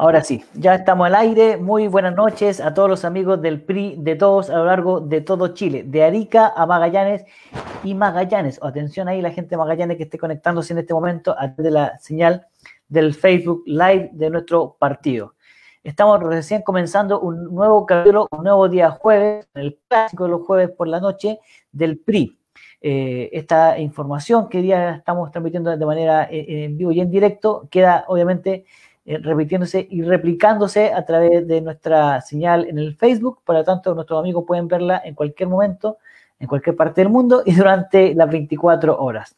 Ahora sí, ya estamos al aire. Muy buenas noches a todos los amigos del PRI de todos a lo largo de todo Chile, de Arica a Magallanes y Magallanes. Atención ahí la gente de Magallanes que esté conectándose en este momento a través de la señal del Facebook Live de nuestro partido. Estamos recién comenzando un nuevo capítulo, un nuevo día jueves, el clásico de los jueves por la noche del PRI. Eh, esta información que día estamos transmitiendo de manera eh, en vivo y en directo queda obviamente eh, repitiéndose y replicándose a través de nuestra señal en el Facebook. Por lo tanto, nuestros amigos pueden verla en cualquier momento, en cualquier parte del mundo y durante las 24 horas.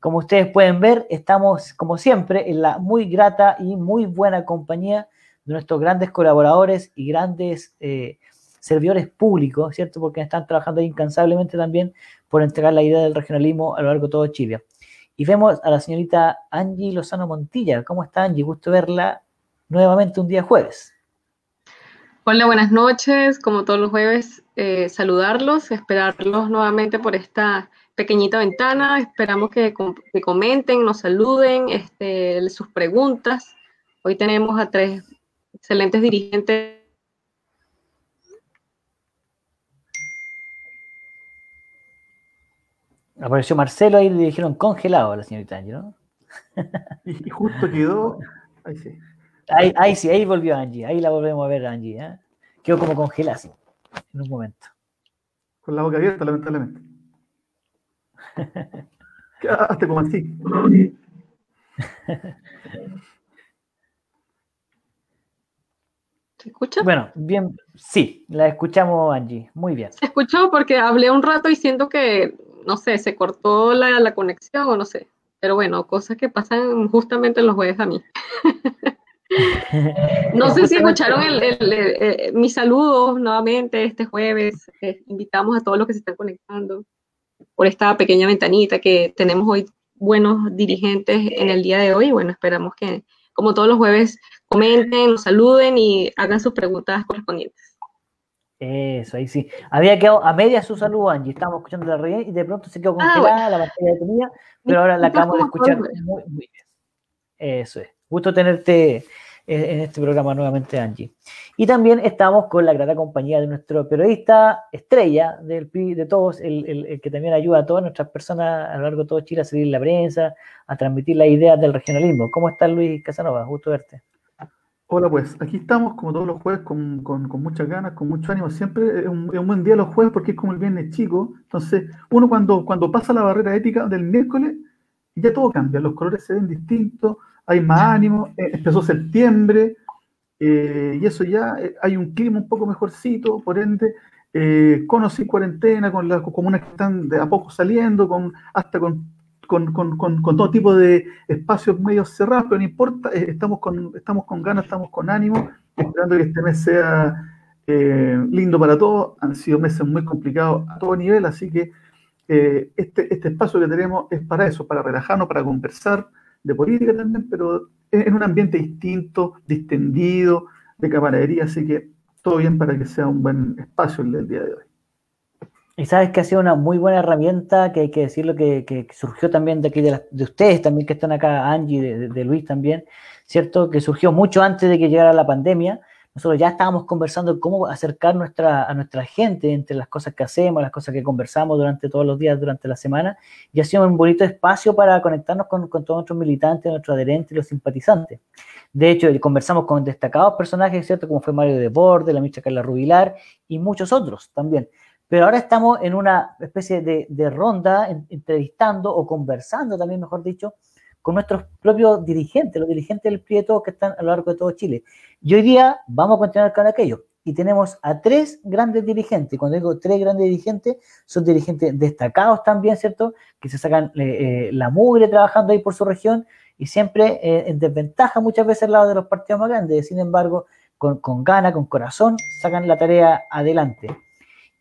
Como ustedes pueden ver, estamos, como siempre, en la muy grata y muy buena compañía de nuestros grandes colaboradores y grandes eh, servidores públicos, ¿cierto? Porque están trabajando incansablemente también por entregar la idea del regionalismo a lo largo de todo Chile. Y vemos a la señorita Angie Lozano Montilla. ¿Cómo está Angie? Gusto verla nuevamente un día jueves. Hola, buenas noches. Como todos los jueves, eh, saludarlos, esperarlos nuevamente por esta pequeñita ventana. Esperamos que, comenten, nos saluden, este, sus preguntas. Hoy tenemos a tres excelentes dirigentes Apareció Marcelo ahí le dijeron congelado a la señorita Angie, ¿no? y justo quedó. Ahí sí. Ahí, sí, ahí volvió Angie. Ahí la volvemos a ver, Angie. ¿eh? Quedó como congelada en un momento. Con la boca abierta, lamentablemente. Quedaste como así. ¿Se escucha? Bueno, bien, sí, la escuchamos, Angie. Muy bien. Se escuchó porque hablé un rato y siento que no sé, se cortó la, conexión o no sé. Pero bueno, cosas que pasan justamente en los jueves a mí. no sé si escucharon el, mis saludos nuevamente este jueves. Eh, invitamos a todos los que se están conectando por esta pequeña ventanita que tenemos hoy buenos dirigentes en el día de hoy. Bueno, esperamos que, como todos los jueves, comenten, nos saluden y hagan sus preguntas correspondientes. Eso, ahí sí. Había quedado a media su salud, Angie. Estábamos escuchando la reunión y de pronto se quedó ah, congelada la pantalla de comida, pero ahora la acabamos de escuchar muy, muy bien. Eso es. Gusto tenerte en este programa nuevamente, Angie. Y también estamos con la grata compañía de nuestro periodista estrella del de todos, el, el, que también ayuda a todas nuestras personas a lo largo de todo Chile a seguir la prensa, a transmitir las ideas del regionalismo. ¿Cómo estás, Luis Casanova? Gusto verte. Hola, pues aquí estamos como todos los jueves con, muchas ganas, con mucho ánimo. Siempre es un, buen día los jueves porque es como el viernes chico. Entonces, uno cuando, cuando pasa la barrera ética del miércoles, ya todo cambia, los colores se ven distintos, hay más ánimo, eh, empezó septiembre eh, y eso ya eh, hay un clima un poco mejorcito, por ende, con o sin cuarentena, con las comunas que están de a poco saliendo, con hasta con con, todo tipo de espacios medio cerrados, pero no importa, eh, estamos con, estamos con ganas, estamos con ánimo, esperando que este mes sea eh, lindo para todos. Han sido meses muy complicados a todo nivel, así que eh, este, este espacio que tenemos es para eso, para relajarnos, para conversar de política también, pero en un ambiente distinto, distendido, de camaradería, así que todo bien para que sea un buen espacio el del día de hoy. Y sabes que ha sido una muy buena herramienta, que hay que decirlo, que, surgió también de aquí, de, de, ustedes también que están acá, Angie, de, Luis también, ¿cierto? Que surgió mucho antes de que llegara la pandemia. Nosotros ya estábamos conversando cómo acercar nuestra, a nuestra gente entre las cosas que hacemos, las cosas que conversamos durante todos los días, durante la semana, y ha sido un bonito espacio para conectarnos con, con todos nuestros militantes, nuestros adherentes los simpatizantes. De hecho, conversamos con destacados personajes, ¿cierto? Como fue Mario de Borde, la ministra Carla Rubilar y muchos otros también. Pero ahora estamos en una especie de, ronda, entrevistando o conversando también, mejor dicho, con nuestros propios dirigentes, los dirigentes del Prieto que están a lo largo de todo Chile. Y hoy día vamos a continuar con aquello. Y tenemos a tres grandes dirigentes. Cuando digo tres grandes dirigentes, son dirigentes destacados también, ¿cierto? Que se sacan eh, eh, la mugre trabajando ahí por su región y siempre eh, en desventaja muchas veces al lado de los partidos más grandes. Sin embargo, con, con gana, con corazón, sacan la tarea adelante.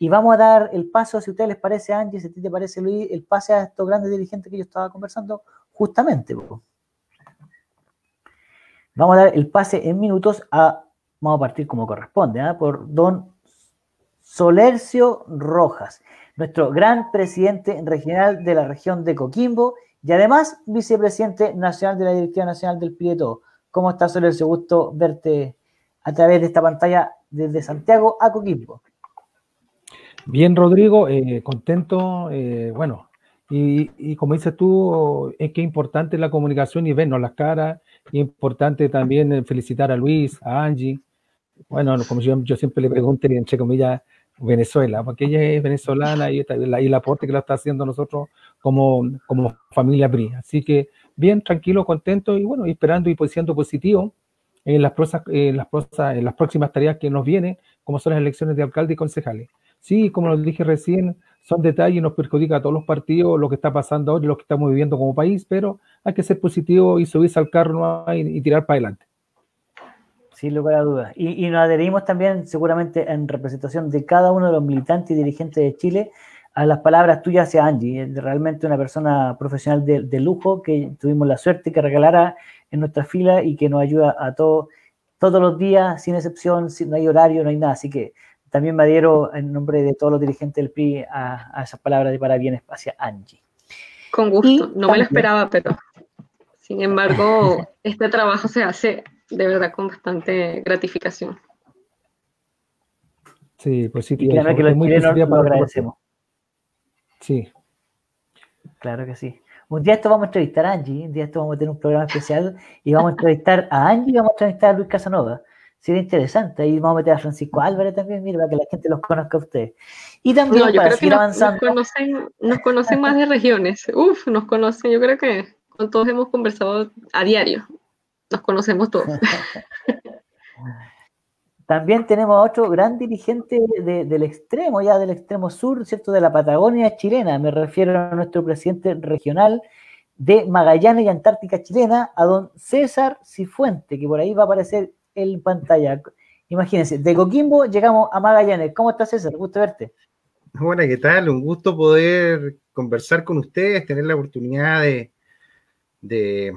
Y vamos a dar el paso, si a ustedes les parece, Angie, si a ti te parece, Luis, el pase a estos grandes dirigentes que yo estaba conversando justamente. Vamos a dar el pase en minutos a, vamos a partir como corresponde, ¿ah? por don Solercio Rojas, nuestro gran presidente regional de la región de Coquimbo y además vicepresidente nacional de la Directiva Nacional del Prieto. ¿Cómo estás, Solercio? Gusto verte a través de esta pantalla desde Santiago a Coquimbo. Bien, Rodrigo, eh, contento. Eh, bueno, y, como dices tú, es que importante la comunicación y vernos las caras. Importante también eh, felicitar a Luis, a Angie. Bueno, como yo, siempre le pregunto, entre comillas, Venezuela, porque ella es venezolana y, y el aporte que lo está haciendo nosotros como, como familia PRI. Así que bien, tranquilo, contento y bueno, esperando y pues siendo positivo en las, en las, en las próximas tareas que nos vienen, como son las elecciones de alcalde y concejales. Sí, como lo dije recién, son detalles y nos perjudica a todos los partidos lo que está pasando ahora y lo que estamos viviendo como país, pero hay que ser positivo y subirse al carro y, tirar para adelante. Sin lugar a dudas. Y, nos adherimos también, seguramente, en representación de cada uno de los militantes y dirigentes de Chile, a las palabras tuyas hacia Angie. Es realmente una persona profesional de, lujo que tuvimos la suerte que regalara en nuestra fila y que nos ayuda a todos, todos los días, sin excepción, si no hay horario, no hay nada. Así que también me adhiero en nombre de todos los dirigentes del PRI a, esas palabras de parabienes hacia Angie. Con gusto, no me lo esperaba, pero sin embargo, este trabajo se hace de verdad con bastante gratificación. Sí, pues sí, y que los chilenos lo agradecemos. Sí. Claro que sí. Un día esto vamos a entrevistar a Angie, un día esto vamos a tener un programa especial y vamos a entrevistar a Angie y vamos a entrevistar a Luis Casanova. Sería interesante. Ahí vamos a meter a Francisco Álvarez también, mira, para que la gente los conozca a ustedes. Y también para seguir avanzando. Nos conocen, nos conocen más de regiones. Uf, nos conocen. Yo creo que con todos hemos conversado a diario. Nos conocemos todos. También tenemos a otro gran dirigente del extremo, ya del extremo sur, ¿cierto? De la Patagonia chilena. Me refiero a nuestro presidente regional de Magallanes y Antártica chilena, a don César Cifuente, que por ahí va a aparecer en pantalla. Imagínense, de Coquimbo llegamos a Magallanes. ¿Cómo estás, César? Gusto verte. Hola, ¿qué tal? Un gusto poder conversar con ustedes, tener la oportunidad de, de,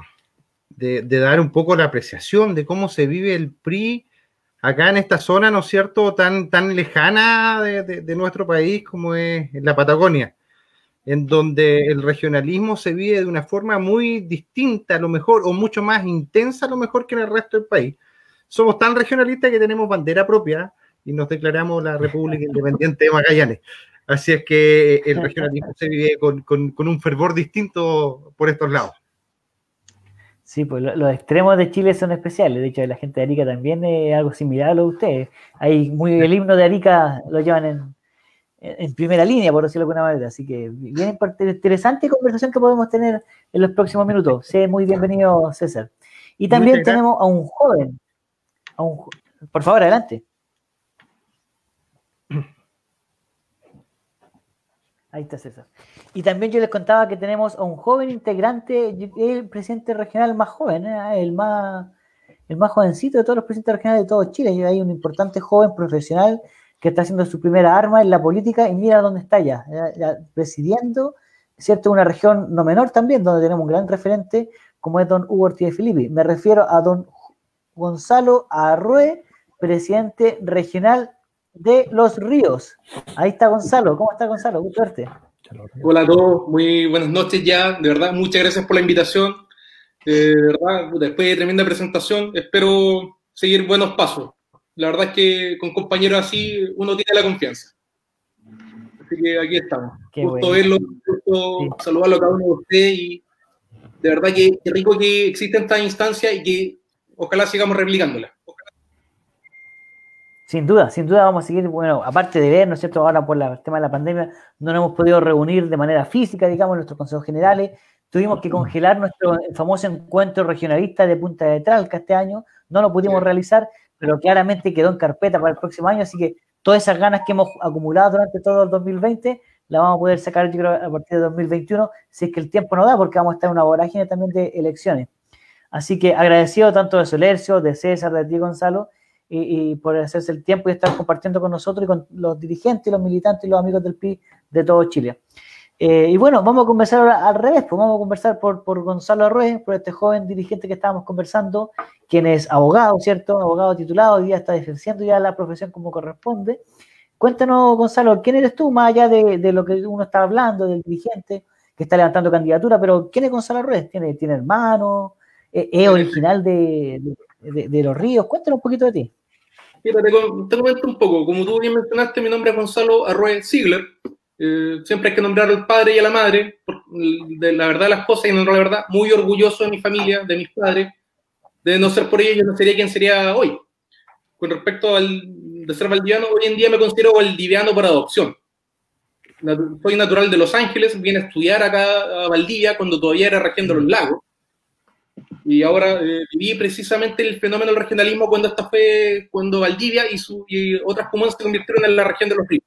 de dar un poco la apreciación de cómo se vive el PRI acá en esta zona, ¿no es cierto?, tan, tan lejana de, nuestro país como es la Patagonia, en donde el regionalismo se vive de una forma muy distinta a lo mejor, o mucho más intensa a lo mejor que en el resto del país. Somos tan regionalistas que tenemos bandera propia y nos declaramos la República Independiente de Magallanes. Así es que el regionalismo se vive con, con un fervor distinto por estos lados. Sí, pues los extremos de Chile son especiales. De hecho, la gente de Arica también es algo similar a lo de ustedes. Hay muy, el himno de Arica lo llevan en, en primera línea, por decirlo de alguna manera. Así que bien interesante conversación que podemos tener en los próximos minutos. Sé muy bienvenido, César. Y también tenemos a un joven. Por favor, adelante. Ahí está César. Y también yo les contaba que tenemos a un joven integrante, el presidente regional más joven, ¿eh? el más el más jovencito de todos los presidentes regionales de todo Chile. Y hay un importante joven profesional que está haciendo su primera arma en la política y mira dónde está ya, presidiendo, ¿cierto? Una región no menor también, donde tenemos un gran referente como es don Hugo Ortiz de Filipe. Me refiero a don Gonzalo Arrué, presidente regional de Los Ríos. Ahí está Gonzalo. ¿Cómo está Gonzalo? Gusto verte. Hola a todos, muy buenas noches ya. De verdad, muchas gracias por la invitación. Eh, de verdad, después de tremenda presentación, espero seguir buenos pasos. La verdad es que con compañeros así uno tiene la confianza. Así que aquí estamos. Qué gusto verlo, gusto saludarlo a cada uno de ustedes y de verdad que, que rico que exista esta instancia y que ojalá sigamos replicándola. Sin duda, sin duda vamos a seguir, bueno, aparte de ver, ¿no es cierto? Ahora por el tema de la pandemia no nos hemos podido reunir de manera física, digamos, en nuestros consejos generales. Tuvimos que congelar nuestro famoso encuentro regionalista de Punta de Tralca este año. No lo pudimos realizar, pero claramente quedó en carpeta para el próximo año, así que todas esas ganas que hemos acumulado durante todo el 2020 las vamos a poder sacar, yo creo, a partir de 2021, si es que el tiempo nos da, porque vamos a estar en una vorágine también de elecciones. Así que agradecido tanto de Solercio, de César, de ti, Gonzalo, y, por hacerse el tiempo y estar compartiendo con nosotros y con los dirigentes, los militantes y los amigos del PI de todo Chile. Eh, y bueno, vamos a conversar al revés, pues vamos a conversar por, Gonzalo Arrué, por este joven dirigente que estábamos conversando, quien es abogado, ¿cierto? Abogado titulado, hoy día está defendiendo ya la profesión como corresponde. Cuéntanos, Gonzalo, ¿quién eres tú, más allá de, de, lo que uno está hablando, del dirigente que está levantando candidatura, pero ¿quién es Gonzalo Arrué? ¿Tiene, tiene hermanos? Es, es original de, de, de, Los Ríos. Cuéntanos un poquito de ti. Mira, te, te, comento un poco. Como tú bien mencionaste, mi nombre es Gonzalo Arrué Ziegler. Eh, siempre hay que nombrar al padre y a la madre, por, de la verdad las cosas, y no la verdad, muy orgulloso de mi familia, de mis padres. De no ser por ellos, yo no sería quien sería hoy. Con respecto al de ser valdiviano, hoy en día me considero valdiviano por adopción. Soy natural de Los Ángeles, vine a estudiar acá a Valdivia cuando todavía era región de los lagos. Y ahora eh, viví precisamente el fenómeno del regionalismo cuando esta fue, cuando Valdivia y, su, y otras comunas se convirtieron en la región de los ríos.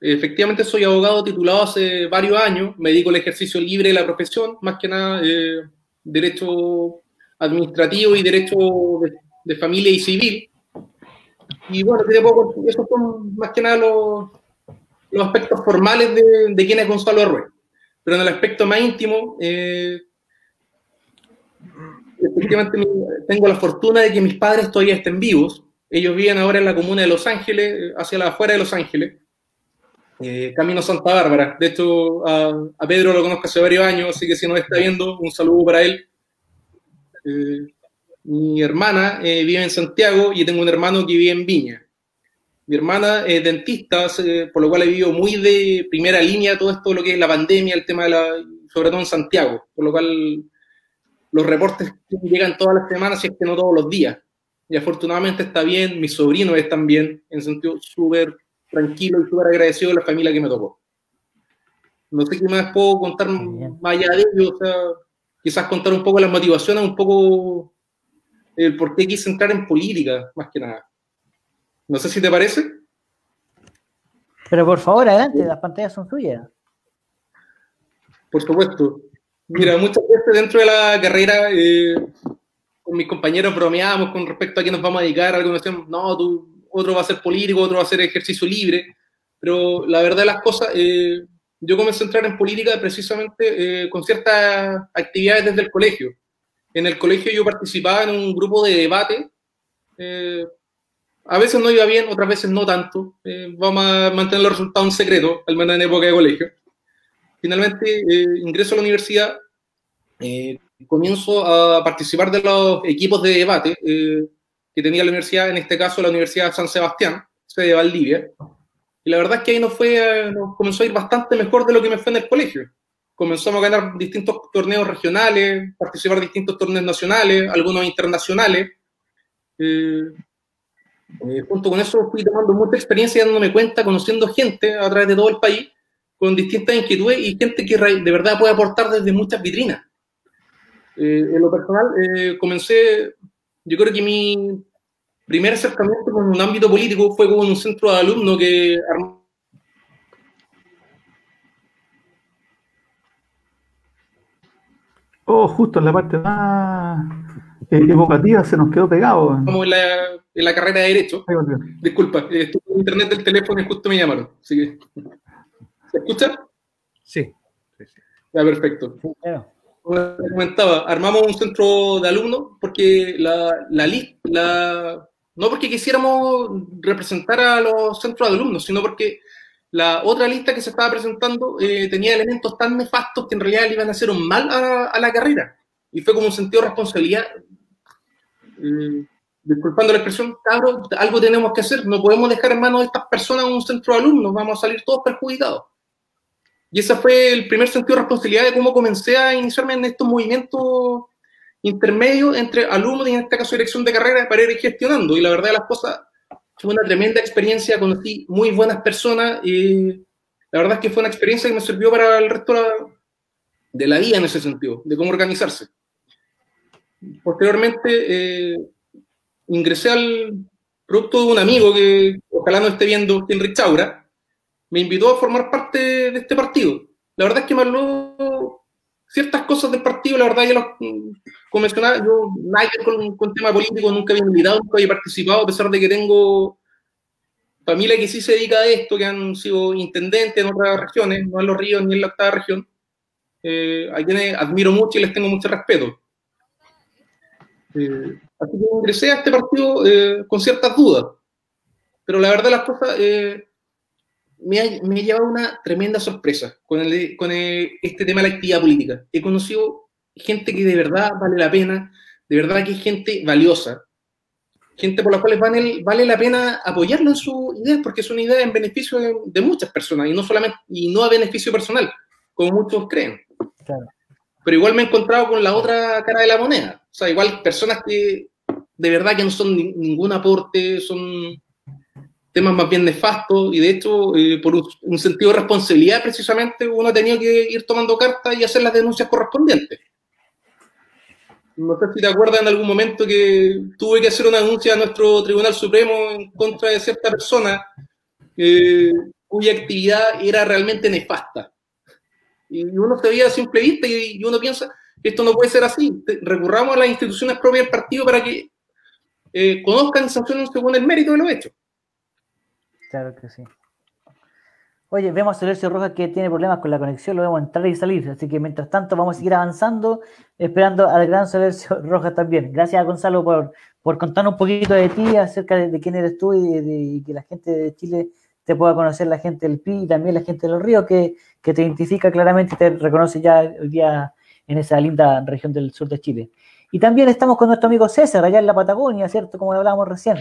Efectivamente soy abogado titulado hace varios años, me dedico al ejercicio libre de la profesión, más que nada eh, derecho administrativo y derecho de, de, familia y civil. Y bueno, esos son más que nada los, los aspectos formales de, de, quién es Gonzalo Arrué. Pero en el aspecto más íntimo, eh, tengo la fortuna de que mis padres todavía estén vivos. Ellos viven ahora en la comuna de Los Ángeles, hacia la afuera de Los Ángeles eh, Camino Santa Bárbara. De hecho, a, a, Pedro lo conozco hace varios años, así que si nos está viendo, un saludo para él. Eh, mi hermana eh, vive en Santiago y tengo un hermano que vive en Viña. Mi hermana es dentista, por lo cual he vivido muy de primera línea todo esto, lo que es la pandemia, el tema de la, sobre todo en Santiago, por lo cual los reportes llegan todas las semanas, si es que no todos los días. Y afortunadamente está bien, mis sobrinos están bien, en sentido súper tranquilo y súper agradecido de la familia que me tocó. No sé qué más puedo contar más allá de ello, o sea, quizás contar un poco las motivaciones, un poco el por qué quise entrar en política, más que nada. No sé si te parece. Pero por favor, adelante, las pantallas son suyas. Por supuesto. Mira, muchas veces dentro de la carrera, eh, con mis compañeros bromeamos con respecto a qué nos vamos a dedicar, algunos decían, no, tú otro va a ser político, otro va a ser ejercicio libre, pero la verdad de las cosas, eh, yo comencé a entrar en política precisamente eh, con ciertas actividades desde el colegio. En el colegio yo participaba en un grupo de debate, eh, a veces no iba bien, otras veces no tanto, eh, vamos a mantener los resultados en secreto, al menos en época de colegio. Finalmente eh, ingreso a la universidad, eh, comienzo a participar de los equipos de debate, que tenía la universidad, en este caso la Universidad San Sebastián, sede de Valdivia. Y la verdad es que ahí nos, fue, nos comenzó a ir bastante mejor de lo que me fue en el colegio. Comenzamos a ganar distintos torneos regionales, participar en distintos torneos nacionales, algunos internacionales. Eh, eh, junto con eso fui tomando mucha experiencia, dándome cuenta, conociendo gente a través de todo el país, con distintas inquietudes y gente que de verdad puede aportar desde muchas vitrinas. Eh, en lo personal, eh, comencé, yo creo que mi primer acercamiento con un ámbito político fue con un centro de alumnos que Oh, justo en la parte más evocativa se nos quedó pegado. Como en la, en la carrera de Derecho. Disculpa, eh, estuve en internet del teléfono y justo me llamaron. Así que, ¿Se escucha? Sí. Ya, perfecto. Sí, claro. Como comentaba, armamos un centro de alumnos porque la, la, la, no porque quisiéramos representar a los centros de alumnos, sino porque la otra lista que se estaba presentando eh, tenía elementos tan nefastos que en realidad le iban a hacer un mal a, a la carrera. Y fue como un sentido de responsabilidad. Eh, disculpando la expresión, cabros, algo tenemos que hacer. No podemos dejar en manos de estas personas un centro de alumnos. Vamos a salir todos perjudicados. Y ese fue el primer sentido de responsabilidad de cómo comencé a iniciarme en estos movimientos intermedio entre alumnos y en este caso dirección de carrera para ir gestionando. Y la verdad de las cosas, fue una tremenda experiencia, conocí muy buenas personas y la verdad es que fue una experiencia que me sirvió para el resto de la vida en ese sentido, de cómo organizarse. Posteriormente eh, ingresé al producto de un amigo que ojalá no esté viendo, Henry Chaura, me invitó a formar parte de este partido. La verdad es que me habló ciertas cosas del partido, la verdad, ya lo, como mencionaba, yo nada con, con tema político, nunca había militado, nunca había participado, a pesar de que tengo familia que sí se dedica a esto, que han sido intendentes en otras regiones, no en los ríos ni en la octava región, eh, a quienes admiro mucho y les tengo mucho respeto. Eh, así que ingresé a este partido eh, con ciertas dudas, pero la verdad las cosas eh, me ha, me ha, llevado una tremenda sorpresa con, el, con el, este tema de la actividad política. He conocido gente que de verdad vale la pena, de verdad que es gente valiosa, gente por la cual vale, vale la pena apoyarlo en su idea, porque es una idea en beneficio de, muchas personas y no solamente y no a beneficio personal, como muchos creen. Pero igual me he encontrado con la otra cara de la moneda. O sea, igual personas que de verdad que no son ningún aporte, son temas más bien nefastos y de hecho, eh, por un, sentido de responsabilidad precisamente, uno ha tenido que ir tomando cartas y hacer las denuncias correspondientes. No sé si te acuerdas en algún momento que tuve que hacer una denuncia a nuestro Tribunal Supremo en contra de cierta persona eh, cuya actividad era realmente nefasta. Y uno se veía a simple vista y, uno piensa esto no puede ser así. Recurramos a las instituciones propias del partido para que eh, conozcan y sancionen según el mérito de lo hecho. Claro que sí. Oye, vemos a Celeste Rojas que tiene problemas con la conexión, lo vemos entrar y salir, así que mientras tanto vamos a seguir avanzando, esperando al gran Celeste Rojas también. Gracias a Gonzalo por, por contarnos un poquito de ti, acerca de, quién eres tú y, de, que la gente de Chile te pueda conocer, la gente del PI y también la gente de los ríos, que, que te identifica claramente y te reconoce ya hoy día en esa linda región del sur de Chile. Y también estamos con nuestro amigo César, allá en la Patagonia, ¿cierto? Como hablábamos recién.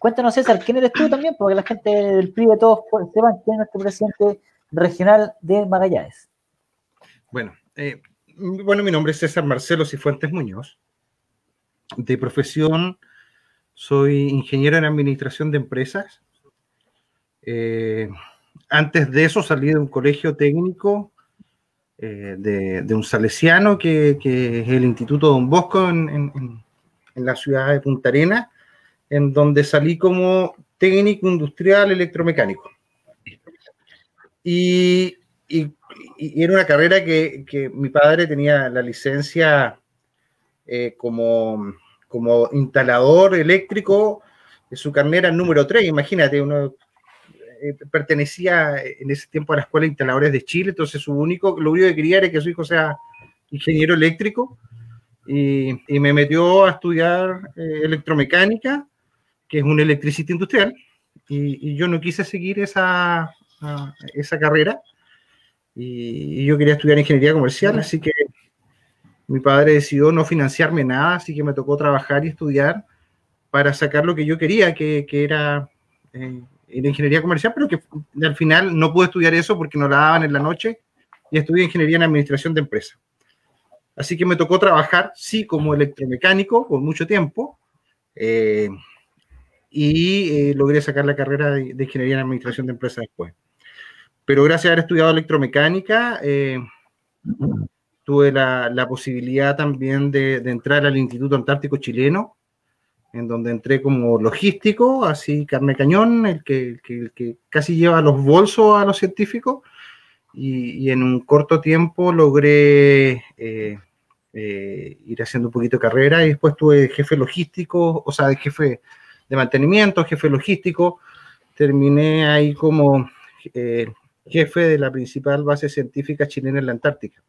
Cuéntanos, César, ¿quién eres tú también? Porque la gente del PRI de todos sepan quién es nuestro presidente regional de Magallanes. Bueno, eh, bueno, mi nombre es César Marcelo Cifuentes Muñoz. De profesión, soy ingeniero en administración de empresas. Eh, antes de eso salí de un colegio técnico eh, de, un salesiano que, es el Instituto Don Bosco en, la ciudad de Punta Arena, en donde salí como técnico industrial electromecánico. Y, era una carrera que, mi padre tenía la licencia eh, como, como instalador eléctrico, su carnera número 3, imagínate, uno eh, pertenecía en ese tiempo a la Escuela de Instaladores de Chile, entonces su único, lo único que quería era que su hijo sea ingeniero eléctrico y, me metió a estudiar eh, electromecánica, que es un electricista industrial, y, yo no quise seguir esa, esa carrera y, yo quería estudiar ingeniería comercial, así que mi padre decidió no financiarme nada, así que me tocó trabajar y estudiar para sacar lo que yo quería, que, que era eh, en ingeniería comercial, pero que al final no pude estudiar eso porque no la daban en la noche y estudié ingeniería en administración de empresas. Así que me tocó trabajar, sí, como electromecánico por mucho tiempo eh, y eh, logré sacar la carrera de, ingeniería en administración de empresas después. Pero gracias a haber estudiado electromecánica, eh, tuve la, posibilidad también de, entrar al Instituto Antártico Chileno, en donde entré como logístico, así carne cañón, el que, que, casi lleva los bolsos a los científicos, y, en un corto tiempo logré eh, ir haciendo un poquito de carrera y después tuve jefe logístico, o sea, de jefe de mantenimiento, jefe logístico, terminé ahí como eh, jefe de la principal base científica chilena en la Antártica.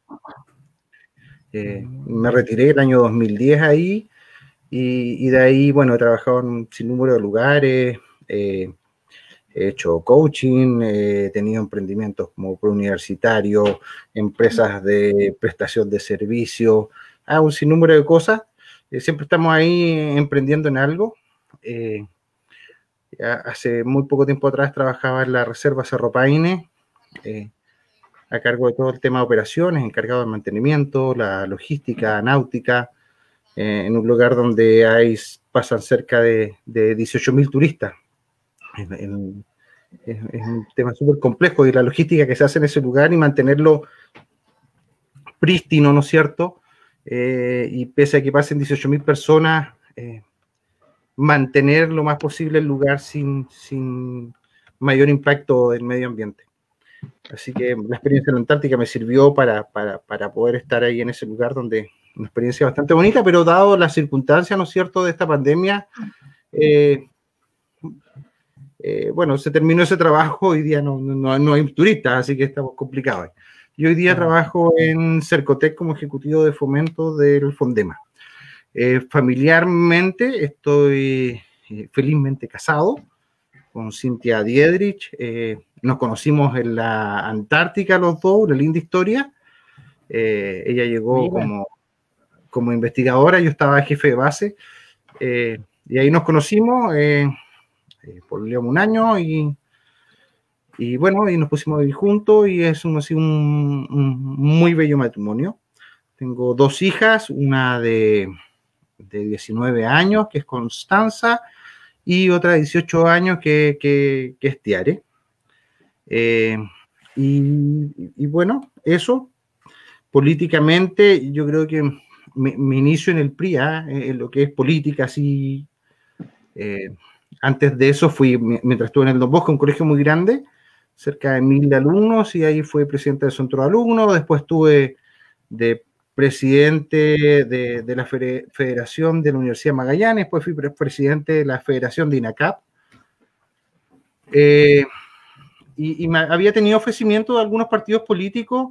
me retiré el año 2010 ahí y, de ahí, bueno, he trabajado en un sinnúmero de lugares, eh, he hecho coaching, he tenido emprendimientos como preuniversitario, empresas de prestación de servicios, ah, un sinnúmero de cosas. Eh, siempre estamos ahí emprendiendo en algo. Eh, hace muy poco tiempo atrás trabajaba en la Reserva Cerro Paine, a cargo de todo el tema de operaciones, encargado de mantenimiento, la logística, náutica, eh, en un lugar donde hay, pasan cerca de, de 18.000 turistas. es, un tema súper complejo y la logística que se hace en ese lugar y mantenerlo prístino, ¿no es cierto? Eh, y pese a que pasen 18.000 personas, eh, mantener lo más posible el lugar sin, sin mayor impacto del medio ambiente. Así que la experiencia en la Antártica me sirvió para, para, para poder estar ahí en ese lugar donde, una experiencia bastante bonita, pero dado las circunstancias, ¿no es cierto?, de esta pandemia, eh, eh, bueno, se terminó ese trabajo, hoy día no, no, no, hay turistas, así que estamos complicados. Y hoy día trabajo en Cercotec como ejecutivo de fomento del Fondema. Eh, familiarmente estoy felizmente casado con Cintia Diedrich. nos conocimos en la Antártica los dos, una linda historia. ella llegó como como investigadora, yo estaba jefe de base, y ahí nos conocimos, por un año, y, y bueno, y nos pusimos a vivir juntos, y es un, así un, un muy bello matrimonio. Tengo dos hijas, una de, de 19 años, que es Constanza, y otra de 18 años, que, que, es Tiare. Eh, y, bueno, eso, políticamente, yo creo que mi, inicio en el PRI, ¿ah? en lo que es política, así, eh, antes de eso fui, mientras estuve en el Don Bosco, un colegio muy grande, cerca de mil alumnos, y ahí fui presidente del centro de alumnos, después estuve de presidente de, la Federación de la Universidad de Magallanes, después fui presidente de la Federación de INACAP, eh, y, había tenido ofrecimiento de algunos partidos políticos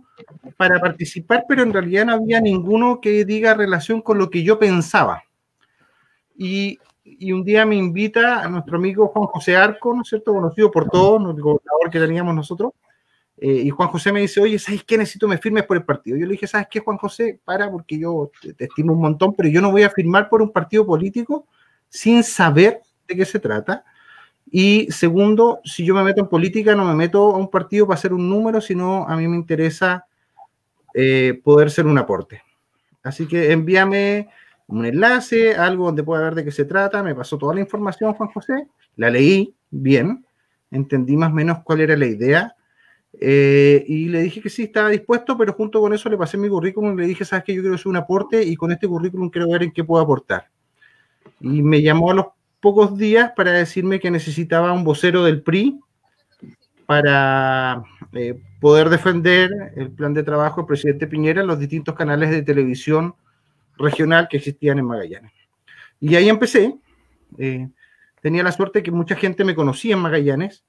para participar, pero en realidad no había ninguno que diga relación con lo que yo pensaba. Y, y un día me invita a nuestro amigo Juan José Arco, ¿no es cierto? Conocido por todos, el gobernador que teníamos nosotros. Eh, y Juan José me dice, oye, ¿sabes qué? Necesito me firmes por el partido. Yo le dije, ¿sabes qué, Juan José? Para, porque yo te estimo un montón, pero yo no voy a firmar por un partido político sin saber de qué se trata y segundo, si yo me meto en política, no me meto a un partido para hacer un número, sino a mí me interesa eh, poder ser un aporte. Así que envíame un enlace, algo donde pueda ver de qué se trata. Me pasó toda la información, Juan José. La leí bien, entendí más o menos cuál era la idea. Eh, y le dije que sí, estaba dispuesto, pero junto con eso le pasé mi currículum y le dije, sabes que yo quiero hacer un aporte y con este currículum quiero ver en qué puedo aportar. Y me llamó a los pocos días para decirme que necesitaba un vocero del PRI para eh, poder defender el plan de trabajo del presidente Piñera en los distintos canales de televisión regional que existían en Magallanes. Y ahí empecé. Eh, tenía la suerte que mucha gente me conocía en Magallanes.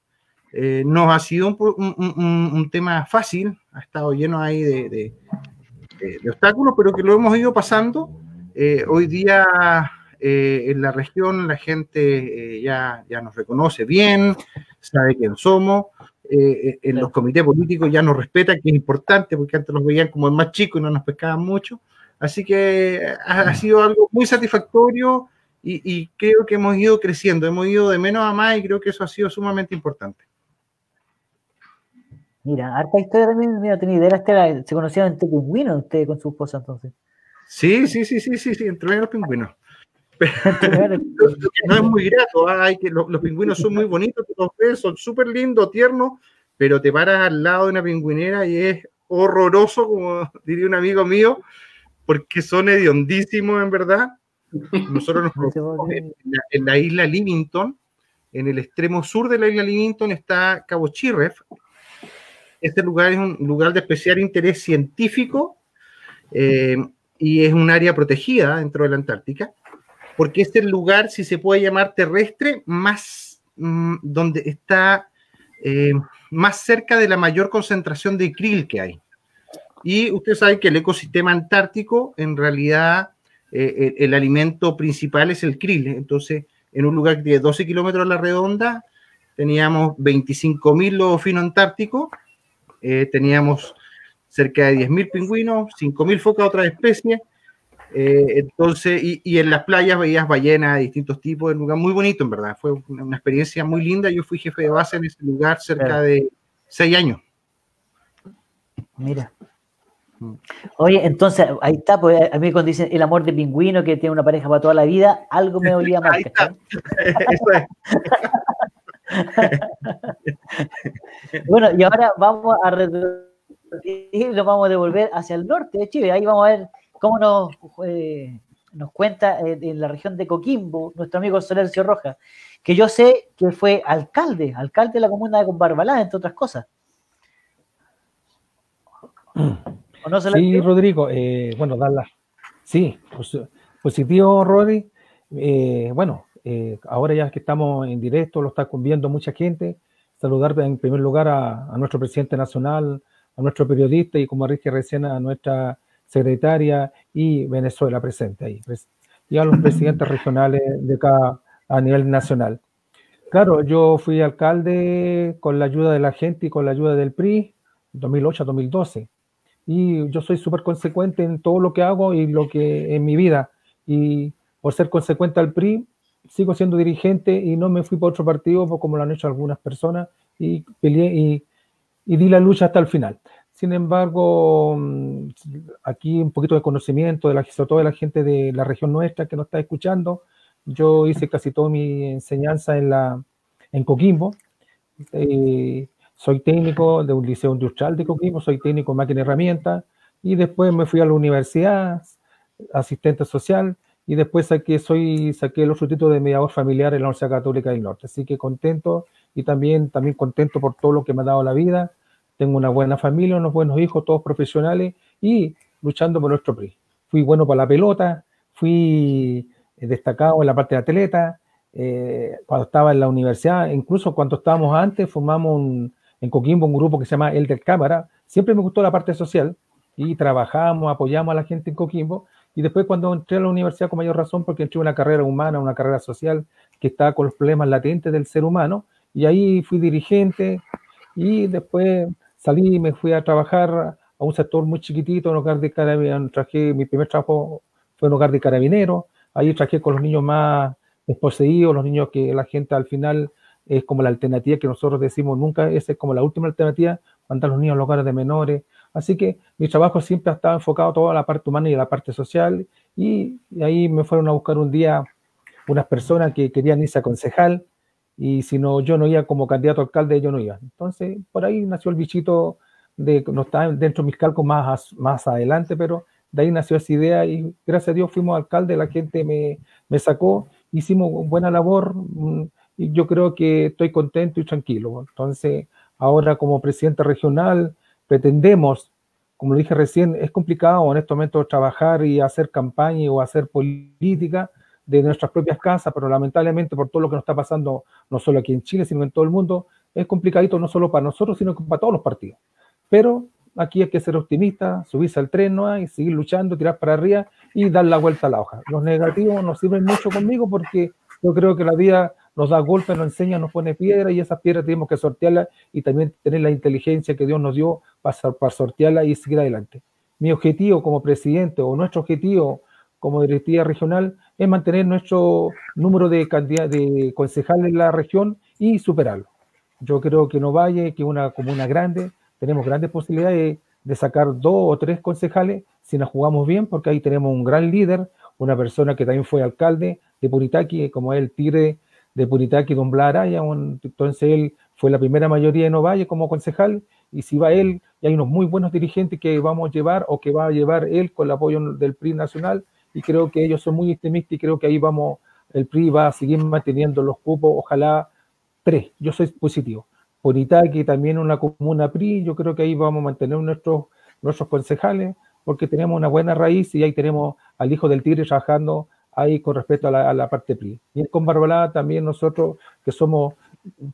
Eh, no ha sido un, tema fácil, ha estado lleno ahí de, de obstáculos, pero que lo hemos ido pasando. hoy día eh, en la región la gente eh, ya, ya nos reconoce bien, sabe quién somos, eh, en los comités políticos ya nos respeta, que es importante, porque antes nos veían como el más chico y no nos pescaban mucho. Así que ha, sido algo muy satisfactorio y, creo que hemos ido creciendo, hemos ido de menos a más y creo que eso ha sido sumamente importante. Mira, harta historia también, mira, tenía idea, este se conocían entre pingüinos usted con su esposa entonces. Sí, sí, sí, sí, sí, sí, entre los pingüinos. no es muy grato, ¿ah? hay que, los, pingüinos son muy bonitos, los ves, son súper lindos, tiernos, pero te paras al lado de una pingüinera y es horroroso, como diría un amigo mío, porque son hediondísimos en verdad. Nosotros nos en la, en la isla Livington, en el extremo sur de la isla Livington está Cabo Chirref. Este lugar es un lugar de especial interés científico eh, y es un área protegida dentro de la Antártica porque es el lugar, si se puede llamar terrestre, más mm, donde está eh, más cerca de la mayor concentración de krill que hay. Y usted sabe que el ecosistema antártico, en realidad, eh, el, alimento principal es el krill. Entonces, en un lugar de 12 kilómetros a la redonda, teníamos 25.000 lobos finos antárticos, eh, teníamos cerca de 10.000 pingüinos, 5.000 focas de otras especies, eh, entonces, y, en las playas veías ballenas de distintos tipos, un lugar muy bonito, en verdad. Fue una, experiencia muy linda. Yo fui jefe de base en ese lugar cerca de seis años. Mira. Mm. Oye, entonces, ahí está, pues a mí cuando dicen el amor de pingüino que tiene una pareja para toda la vida, algo me olía mal. ahí está. bueno, y ahora vamos a y vamos a devolver hacia el norte de Chile. Ahí vamos a ver cómo nos, eh, nos cuenta eh, en la región de Coquimbo nuestro amigo Solercio Rojas, que yo sé que fue alcalde, alcalde de la comuna de Barbalá, entre otras cosas. sí, Rodrigo, eh, bueno, darla. Sí, positivo, Rodri. bueno, ahora ya que estamos en directo, lo está viendo mucha gente. Saludar en primer lugar a, a nuestro presidente nacional, a nuestro periodista y como dije recién a nuestra secretaria y Venezuela presente ahí, y a los presidentes regionales de cada a nivel nacional. Claro, yo fui alcalde con la ayuda de la gente y con la ayuda del PRI, 2008 a 2012. y yo soy súper consecuente en todo lo que hago y lo que en mi vida. Y por ser consecuente al PRI, sigo siendo dirigente y no me fui por otro partido como lo han hecho algunas personas y peleé y, y di la lucha hasta el final. Sin embargo, mm, aquí un poquito de conocimiento de la, sobre todo de la gente de la región nuestra que nos está escuchando. Yo hice casi toda mi enseñanza en, la, en Coquimbo. Eh, soy técnico de un liceo industrial de Coquimbo, soy técnico en máquina y herramienta. Y después me fui a la universidad, asistente social, y después saqué, soy, saqué los título de mediador familiar en la Universidad Católica del Norte. Así que contento y también, también contento por todo lo que me ha dado la vida. Tengo una buena familia, unos buenos hijos, todos profesionales y luchando por nuestro PRI. Fui bueno para la pelota, fui eh, destacado en la parte de atleta, eh, cuando estaba en la universidad, incluso cuando estábamos antes, formamos en Coquimbo un grupo que se llama El del Cámara. Siempre me gustó la parte social y trabajamos, apoyamos a la gente en Coquimbo. Y después cuando entré a la universidad con mayor razón, porque entré una carrera humana, una carrera social que estaba con los problemas latentes del ser humano, y ahí fui dirigente y después salí y me fui a trabajar a un sector muy chiquitito, en hogar de carabineros, traje, mi primer trabajo fue en hogar de carabineros, ahí traje con los niños más desposeídos, los niños que la gente al final es como la alternativa que nosotros decimos nunca, esa es como la última alternativa, mandar a los niños a los hogares de menores. Así que mi trabajo siempre ha estado enfocado toda la parte humana y la parte social, y, y ahí me fueron a buscar un día unas personas que querían irse a concejal, y si no, yo no iba como candidato a alcalde, yo no iba. Entonces, por ahí nació el bichito de, no está dentro de mis calcos más, más adelante, pero de ahí nació esa idea y gracias a Dios fuimos alcalde, la gente me, me sacó, hicimos buena labor mm, y yo creo que estoy contento y tranquilo. Entonces, ahora como presidente regional, pretendemos, como lo dije recién, es complicado en este momento trabajar y hacer campaña o hacer política, de nuestras propias casas, pero lamentablemente por todo lo que nos está pasando, no solo aquí en Chile, sino en todo el mundo, es complicadito no solo para nosotros, sino para todos los partidos. Pero aquí hay que ser optimista, subirse al tren ¿no? y seguir luchando, tirar para arriba y dar la vuelta a la hoja. Los negativos nos sirven mucho conmigo porque yo creo que la vida nos da golpes, nos enseña, nos pone piedra y esas piedras tenemos que sortearlas y también tener la inteligencia que Dios nos dio para, para sortearlas y seguir adelante. Mi objetivo como presidente o nuestro objetivo como directiva regional es mantener nuestro número de, de concejales en la región y superarlo. Yo creo que no vaya, que una comuna grande, tenemos grandes posibilidades de, sacar dos o tres concejales si nos jugamos bien, porque ahí tenemos un gran líder, una persona que también fue alcalde de Puritaqui, como es el tigre de Puritaqui, don Blaraya, entonces él fue la primera mayoría de Novalle como concejal, y si va él, y hay unos muy buenos dirigentes que vamos a llevar o que va a llevar él con el apoyo del PRI nacional, y creo que ellos son muy optimistas y creo que ahí vamos, el PRI va a seguir manteniendo los cupos, ojalá tres, yo soy positivo. que también una comuna PRI, yo creo que ahí vamos a mantener nuestros, nuestros concejales, porque tenemos una buena raíz y ahí tenemos al hijo del tigre trabajando ahí con respecto a la, parte PRI. Y con Barbalá también nosotros que somos,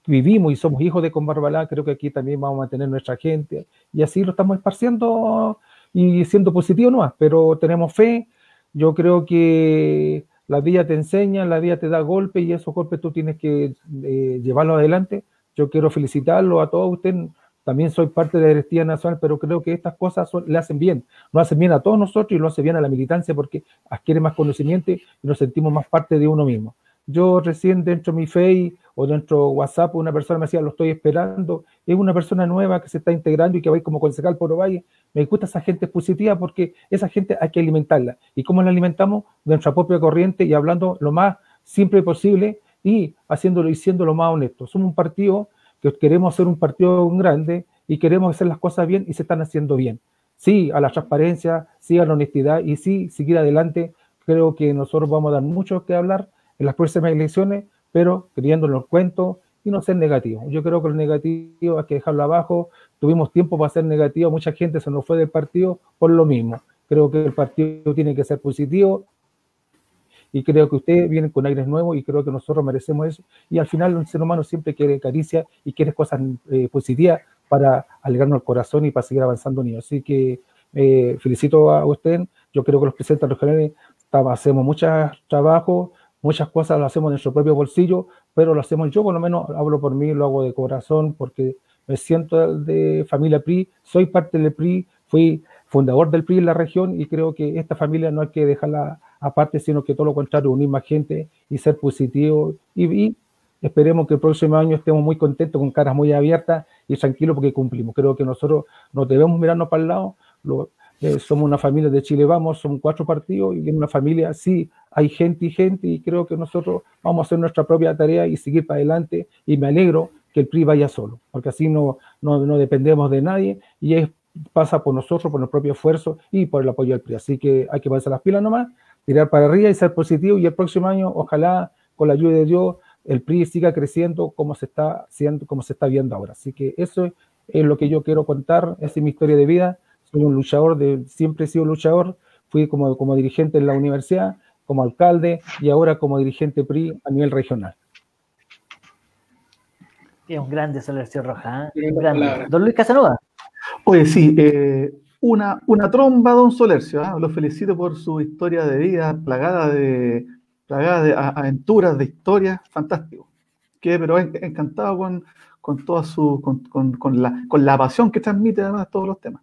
vivimos y somos hijos de Barbalá, creo que aquí también vamos a mantener nuestra gente y así lo estamos esparciendo y siendo positivo no pero tenemos fe yo creo que la vida te enseña, la vida te da golpes y esos golpes tú tienes que eh, llevarlos adelante. Yo quiero felicitarlo a todos ustedes. También soy parte de la directiva nacional, pero creo que estas cosas le hacen bien. Nos hacen bien a todos nosotros y lo hace bien a la militancia porque adquiere más conocimiento y nos sentimos más parte de uno mismo. Yo recién dentro de mi Face o dentro de WhatsApp una persona me decía, lo estoy esperando. Es una persona nueva que se está integrando y que va a ir como concejal por Ovalle. Me gusta esa gente positiva porque esa gente hay que alimentarla. ¿Y cómo la alimentamos? De nuestra propia corriente y hablando lo más simple posible y haciéndolo y siendo lo más honesto. Somos un partido que queremos ser un partido grande y queremos hacer las cosas bien y se están haciendo bien. Sí a la transparencia, sí a la honestidad y sí seguir adelante. Creo que nosotros vamos a dar mucho que hablar en las próximas elecciones, pero creyendo los cuentos y no ser negativo. Yo creo que el negativo hay que dejarlo abajo. Tuvimos tiempo para ser negativo, mucha gente se nos fue del partido por lo mismo. Creo que el partido tiene que ser positivo y creo que ustedes vienen con aires nuevos y creo que nosotros merecemos eso. Y al final un ser humano siempre quiere caricia y quiere cosas eh, positivas para alegrarnos el corazón y para seguir avanzando unidos. Así que eh, felicito a usted. Yo creo que los presidentes regionales hacemos mucho trabajo, Muchas cosas las hacemos en nuestro propio bolsillo, pero lo hacemos yo, por lo menos hablo por mí, lo hago de corazón, porque me siento de familia PRI, soy parte del PRI, fui fundador del PRI en la región y creo que esta familia no hay que dejarla aparte, sino que todo lo contrario, unir más gente y ser positivo y, esperemos que el próximo año estemos muy contentos, con caras muy abiertas y tranquilos porque cumplimos. Creo que nosotros no debemos mirarnos para el lado, eh, somos una familia de Chile Vamos, son cuatro partidos y en una familia sí hay gente y gente y creo que nosotros vamos a hacer nuestra propia tarea y seguir para adelante y me alegro que el PRI vaya solo, porque así no, no, no dependemos de nadie y es, pasa por nosotros, por nuestro propio esfuerzo y por el apoyo del PRI. Así que hay que ponerse las pilas nomás, tirar para arriba y ser positivo y el próximo año, ojalá, con la ayuda de Dios, el PRI siga creciendo como se está, haciendo, como se está viendo ahora. Así que eso es lo que yo quiero contar, esa es mi historia de vida soy un luchador, de, siempre he sido luchador, fui como, como dirigente en la universidad, como alcalde y ahora como dirigente PRI a nivel regional. Es un grande Solercio Roja, ¿eh? grande. Don Luis Casanova. Oye, sí, eh, una, una tromba, don Solercio. ¿eh? Lo felicito por su historia de vida, plagada de, plagada de aventuras, de historias, fantástico. Que, pero encantado con, con toda su, con, con, la, con la pasión que transmite además todos los temas.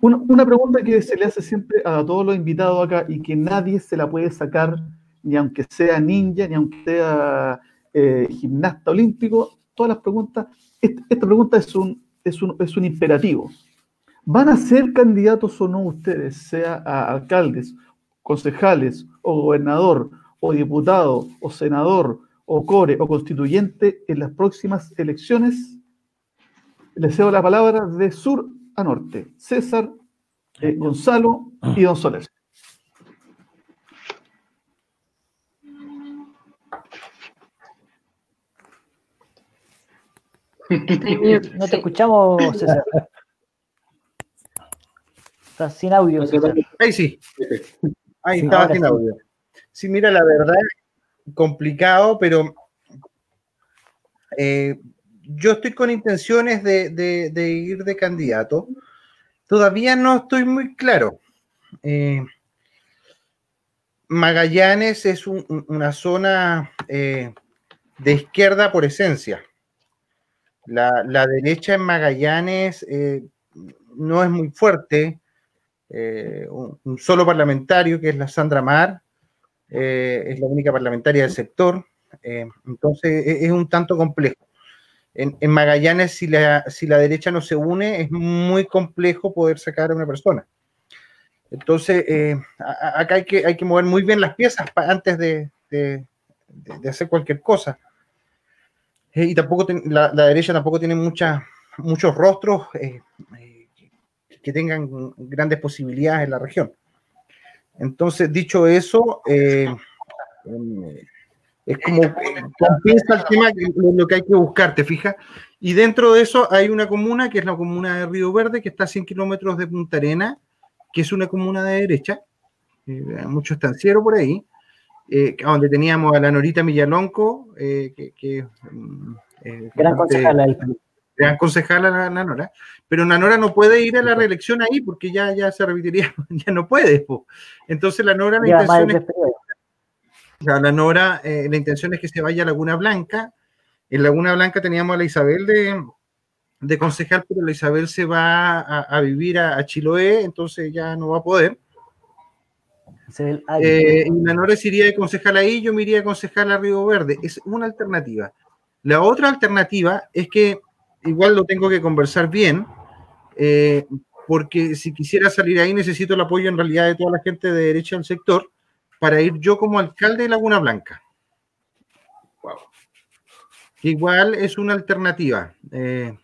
Una, pregunta que se le hace siempre a todos los invitados acá y que nadie se la puede sacar, ni aunque sea ninja, ni aunque sea eh, gimnasta olímpico, todas las preguntas, esta, pregunta es un, es, un, es un imperativo. ¿Van a ser candidatos o no ustedes, sea a alcaldes, concejales, o gobernador, o diputado, o senador, o core, o constituyente en las próximas elecciones? Les cedo la palabra de sur a norte. César, eh, Gonzalo y Don Soler. No te escuchamos, César. Estás sin audio. César. Ahí sí. Ahí estaba sin audio. Sí, mira, la verdad, complicado, pero eh, yo estoy con intenciones de, ir de candidato. Todavía no estoy muy claro. Eh, Magallanes es una zona eh, de izquierda por esencia. La, derecha en Magallanes eh, no es muy fuerte. Un, solo parlamentario, que es la Sandra Mar, es la única parlamentaria del sector. entonces es un tanto complejo en, Magallanes, si la, si la derecha no se une, es muy complejo poder sacar a una persona. Entonces, eh, acá hay que, hay que mover muy bien las piezas antes de, hacer cualquier cosa. Eh, y tampoco la, derecha tampoco tiene muchos rostros eh, que tengan grandes posibilidades en la región. Entonces, dicho eso, em, es como compensa el tema lo que hay que buscar, ¿te fijas? Y dentro de eso hay una comuna que es la comuna de Río Verde, que está a 100 kilómetros de Punta Arena, que es una comuna de derecha, eh, mucho estanciero por ahí, eh, donde teníamos a la Norita Millalonco, eh, que, mm, gran concejala gran concejala la, la, Nora, pero la Nora no puede ir a la reelección ahí porque ya, ya se repetiría, ya no puede. Entonces la Nora la intención es la Nora, eh, la intención es que se vaya a Laguna Blanca. En Laguna Blanca teníamos a la Isabel de, de concejal, pero la Isabel se va a, vivir a, Chiloé, entonces ya no va a poder. Eh, y la Nora se iría de concejal ahí, yo me iría de concejal a Río Verde. Es una alternativa. La otra alternativa es que igual lo tengo que conversar bien, eh, porque si quisiera salir ahí necesito el apoyo en realidad de toda la gente de derecha del sector para ir yo como alcalde de Laguna Blanca. igual es una alternativa, eh,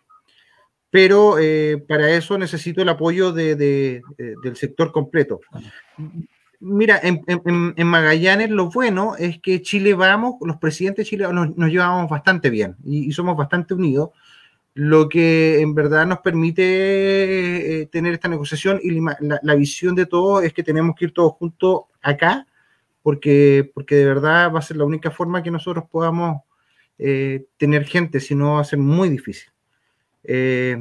pero eh, para eso necesito el apoyo de, del sector completo. Mira, en, Magallanes lo bueno es que Chile vamos, los presidentes de Chile nos, llevamos bastante bien y, somos bastante unidos, lo que en verdad nos permite eh, tener esta negociación y la, la, visión de todos es que tenemos que ir todos juntos acá porque, porque de verdad va a ser la única forma que nosotros podamos eh, tener gente, si no va a ser muy difícil. Eh,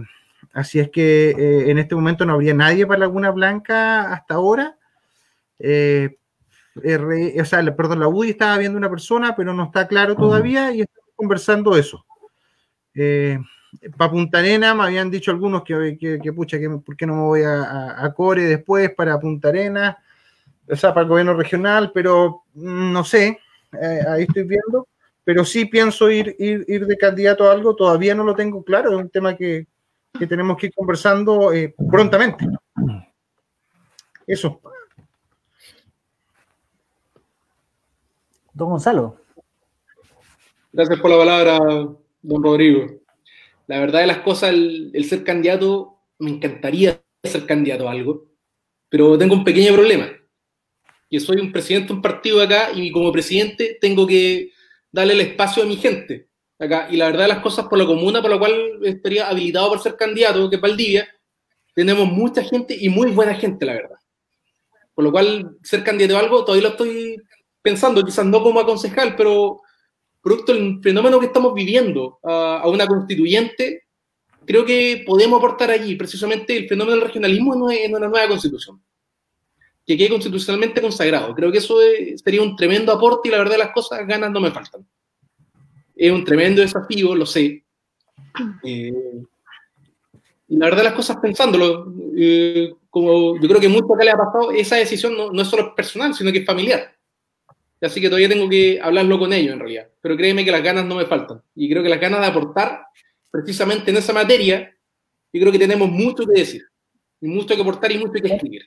así es que en este momento no habría nadie para Laguna Blanca hasta ahora. o sea, perdón, la UDI estaba viendo una persona, pero no está claro todavía y estamos conversando eso. Para Punta Arena, me habían dicho algunos que, que, pucha, que por qué no me voy a, Core después para Punta Arena, o sea, para el gobierno regional, pero mm, no sé, eh, ahí estoy viendo, pero sí pienso ir, ir, ir, de candidato a algo, todavía no lo tengo claro, es un tema que, que tenemos que ir conversando eh, prontamente. Eso. Don Gonzalo. Gracias por la palabra, don Rodrigo. La verdad de las cosas, el, ser candidato, me encantaría ser candidato a algo, pero tengo un pequeño problema. Que soy un presidente de un partido acá y como presidente tengo que darle el espacio a mi gente acá. Y la verdad de las cosas, por la comuna por la cual estaría habilitado para ser candidato, que es Valdivia, tenemos mucha gente y muy buena gente, la verdad. Por lo cual, ser candidato a algo, todavía lo estoy pensando, quizás no como concejal, pero producto del fenómeno que estamos viviendo a, una constituyente, creo que podemos aportar allí precisamente el fenómeno del regionalismo en una, nueva constitución, que quede constitucionalmente consagrado. Creo que eso sería un tremendo aporte y la verdad las cosas, ganas no me faltan. Es un tremendo desafío, lo sé. Eh, y la verdad las cosas pensándolo, eh, como yo creo que mucho que le ha pasado, esa decisión no, no es solo personal, sino que es familiar así que todavía tengo que hablarlo con ellos en realidad. Pero créeme que las ganas no me faltan. Y creo que las ganas de aportar precisamente en esa materia, yo creo que tenemos mucho que decir, y mucho que aportar y mucho que escribir.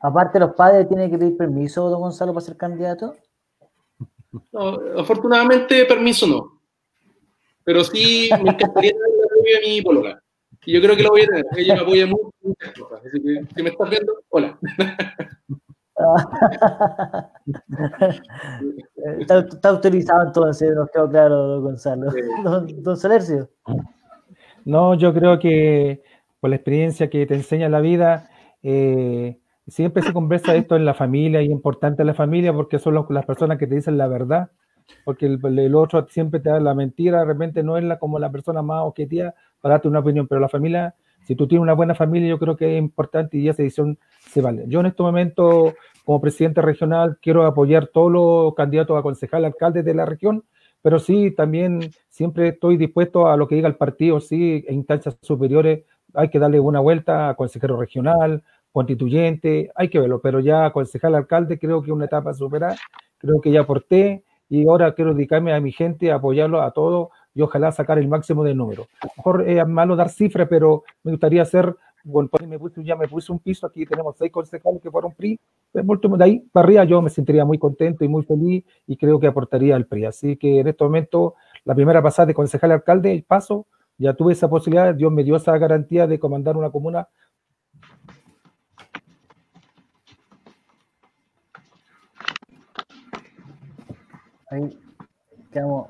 Aparte, los padres tienen que pedir permiso, don Gonzalo, para ser candidato. afortunadamente, permiso no. Pero sí me encantaría tener de mi polola. Y yo creo que lo voy a tener. Ella me apoya mucho. Así que si me estás viendo, hola. está, está, autorizado entonces, nos quedó claro, don Gonzalo. Don, don Solercio. No, yo creo que por la experiencia que te enseña la vida, eh, siempre se conversa esto en la familia y es importante la familia porque son las personas que te dicen la verdad, porque el, otro siempre te da la mentira, de repente no es la, como la persona más objetiva para darte una opinión, pero la familia, si tú tienes una buena familia, yo creo que es importante y esa decisión Yo en este momento como presidente regional quiero apoyar todos los candidatos a concejal, alcaldes de la región, pero sí, también siempre estoy dispuesto a lo que diga el partido, sí, en instancias superiores hay que darle una vuelta a consejero regional, constituyente, hay que verlo, pero ya concejal, alcalde, creo que una etapa superada, creo que ya aporté y ahora quiero dedicarme a mi gente, apoyarlo a todos y ojalá sacar el máximo de número. Mejor es malo dar cifras, pero me gustaría hacer bueno, pues me puse, ya me puse un piso, aquí tenemos seis concejales que fueron PRI, de ahí para arriba yo me sentiría muy contento y muy feliz y creo que aportaría al PRI. Así que en este momento, la primera pasada de concejal alcalde, el paso, ya tuve esa posibilidad, Dios me dio esa garantía de comandar una comuna. Ahí quedamos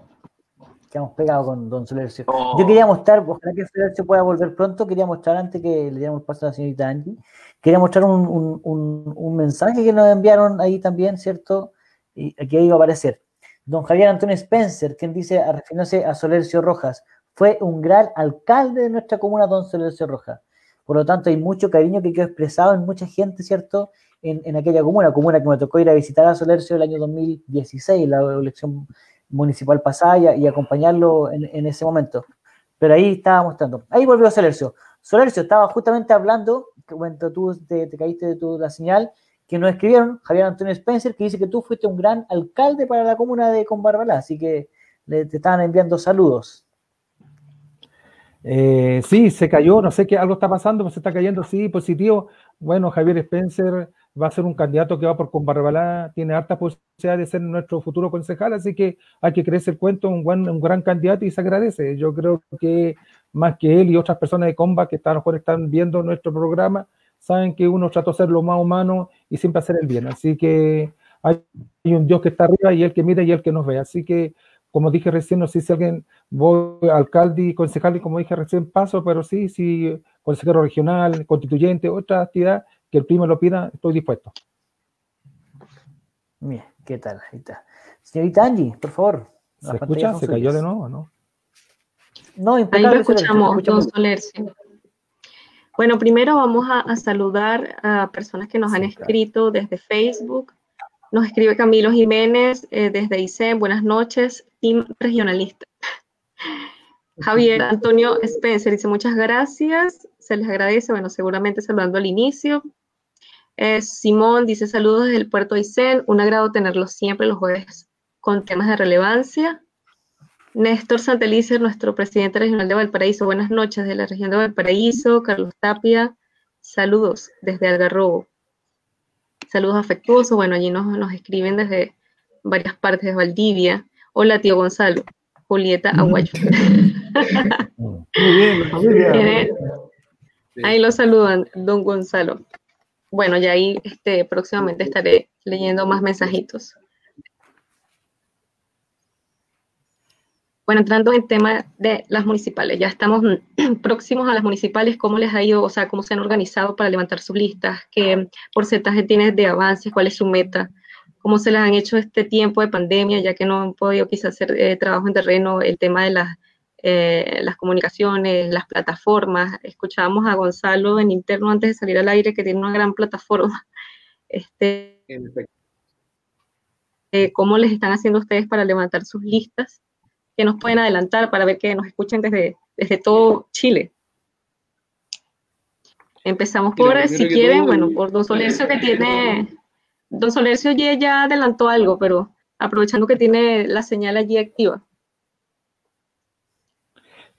quedamos pegados con Don Solercio. Yo quería mostrar, ojalá que Solercio pueda volver pronto, quería mostrar antes que le diéramos paso a la señorita Angie, quería mostrar un, un, un, mensaje que nos enviaron ahí también, ¿cierto? Y aquí iba a aparecer. Don Javier Antonio Spencer, quien dice, a refiriéndose a Solercio Rojas, fue un gran alcalde de nuestra comuna, don Solercio Rojas. Por lo tanto, hay mucho cariño que quedó expresado en mucha gente, ¿cierto? En, en aquella comuna, comuna que me tocó ir a visitar a Solercio el año 2016, la elección municipal pasada y, acompañarlo en, ese momento. Pero ahí estaba mostrando. Ahí volvió Solercio. Solercio estaba justamente hablando, cuando tú te, caíste de tu, la señal, que nos escribieron, Javier Antonio Spencer, que dice que tú fuiste un gran alcalde para la comuna de Combarbalá, así que le, te estaban enviando saludos. Eh, sí, se cayó, no sé qué, algo está pasando, pues se está cayendo, sí, positivo. Bueno, Javier Spencer va a ser un candidato que va por Combarbalá, tiene harta posibilidad de ser nuestro futuro concejal, así que hay que creerse el cuento, un, buen, un gran candidato y se agradece. Yo creo que más que él y otras personas de Comba que están, están viendo nuestro programa, saben que uno trata de ser lo más humano y siempre hacer el bien. Así que hay un Dios que está arriba y el que mira y el que nos ve. Así que, como dije recién, no sé si alguien, voy alcalde y concejal, y como dije recién, paso, pero sí, sí, consejero regional, constituyente, otra actividad, que el primo lo pida, estoy dispuesto. Bien, ¿qué tal? Ahí está. Señorita Angie, por favor. ¿Se escucha? ¿Se cayó de nuevo no? No, Ahí lo escuchamos, don Solercio. Bueno, primero vamos a, saludar a personas que nos han escrito desde Facebook. Nos escribe Camilo Jiménez eh, desde ICEM. Buenas noches, team regionalista. Javier Antonio Spencer dice muchas gracias, se les agradece, bueno, seguramente saludando al inicio. Eh, Simón dice saludos desde el puerto de Aysén, un agrado tenerlos siempre los jueves con temas de relevancia. Néstor Santelice, nuestro presidente regional de Valparaíso, buenas noches de la región de Valparaíso. Carlos Tapia, saludos desde Algarrobo. Saludos afectuosos, bueno, allí nos, nos escriben desde varias partes de Valdivia. Hola, tío Gonzalo. Julieta Aguayo. Muy bien, familia. Ahí lo saludan, don Gonzalo. Bueno, ya ahí este, próximamente estaré leyendo más mensajitos. Bueno, entrando en tema de las municipales, ya estamos próximos a las municipales, ¿cómo les ha ido, o sea, cómo se han organizado para levantar sus listas? ¿Qué porcentaje tienes de avances? ¿Cuál es su meta? ¿Cómo se les han hecho este tiempo de pandemia, ya que no han podido quizás hacer eh, trabajo en terreno, el tema de las, eh, las comunicaciones, las plataformas? Escuchábamos a Gonzalo en interno antes de salir al aire que tiene una gran plataforma. Este, eh, ¿Cómo les están haciendo ustedes para levantar sus listas? que nos pueden adelantar para ver que nos escuchen desde, desde todo Chile. Empezamos por, si quieren, bueno, por Don Solercio que tiene, Don Solercio ya, ya adelantó algo, pero aprovechando que tiene la señal allí activa.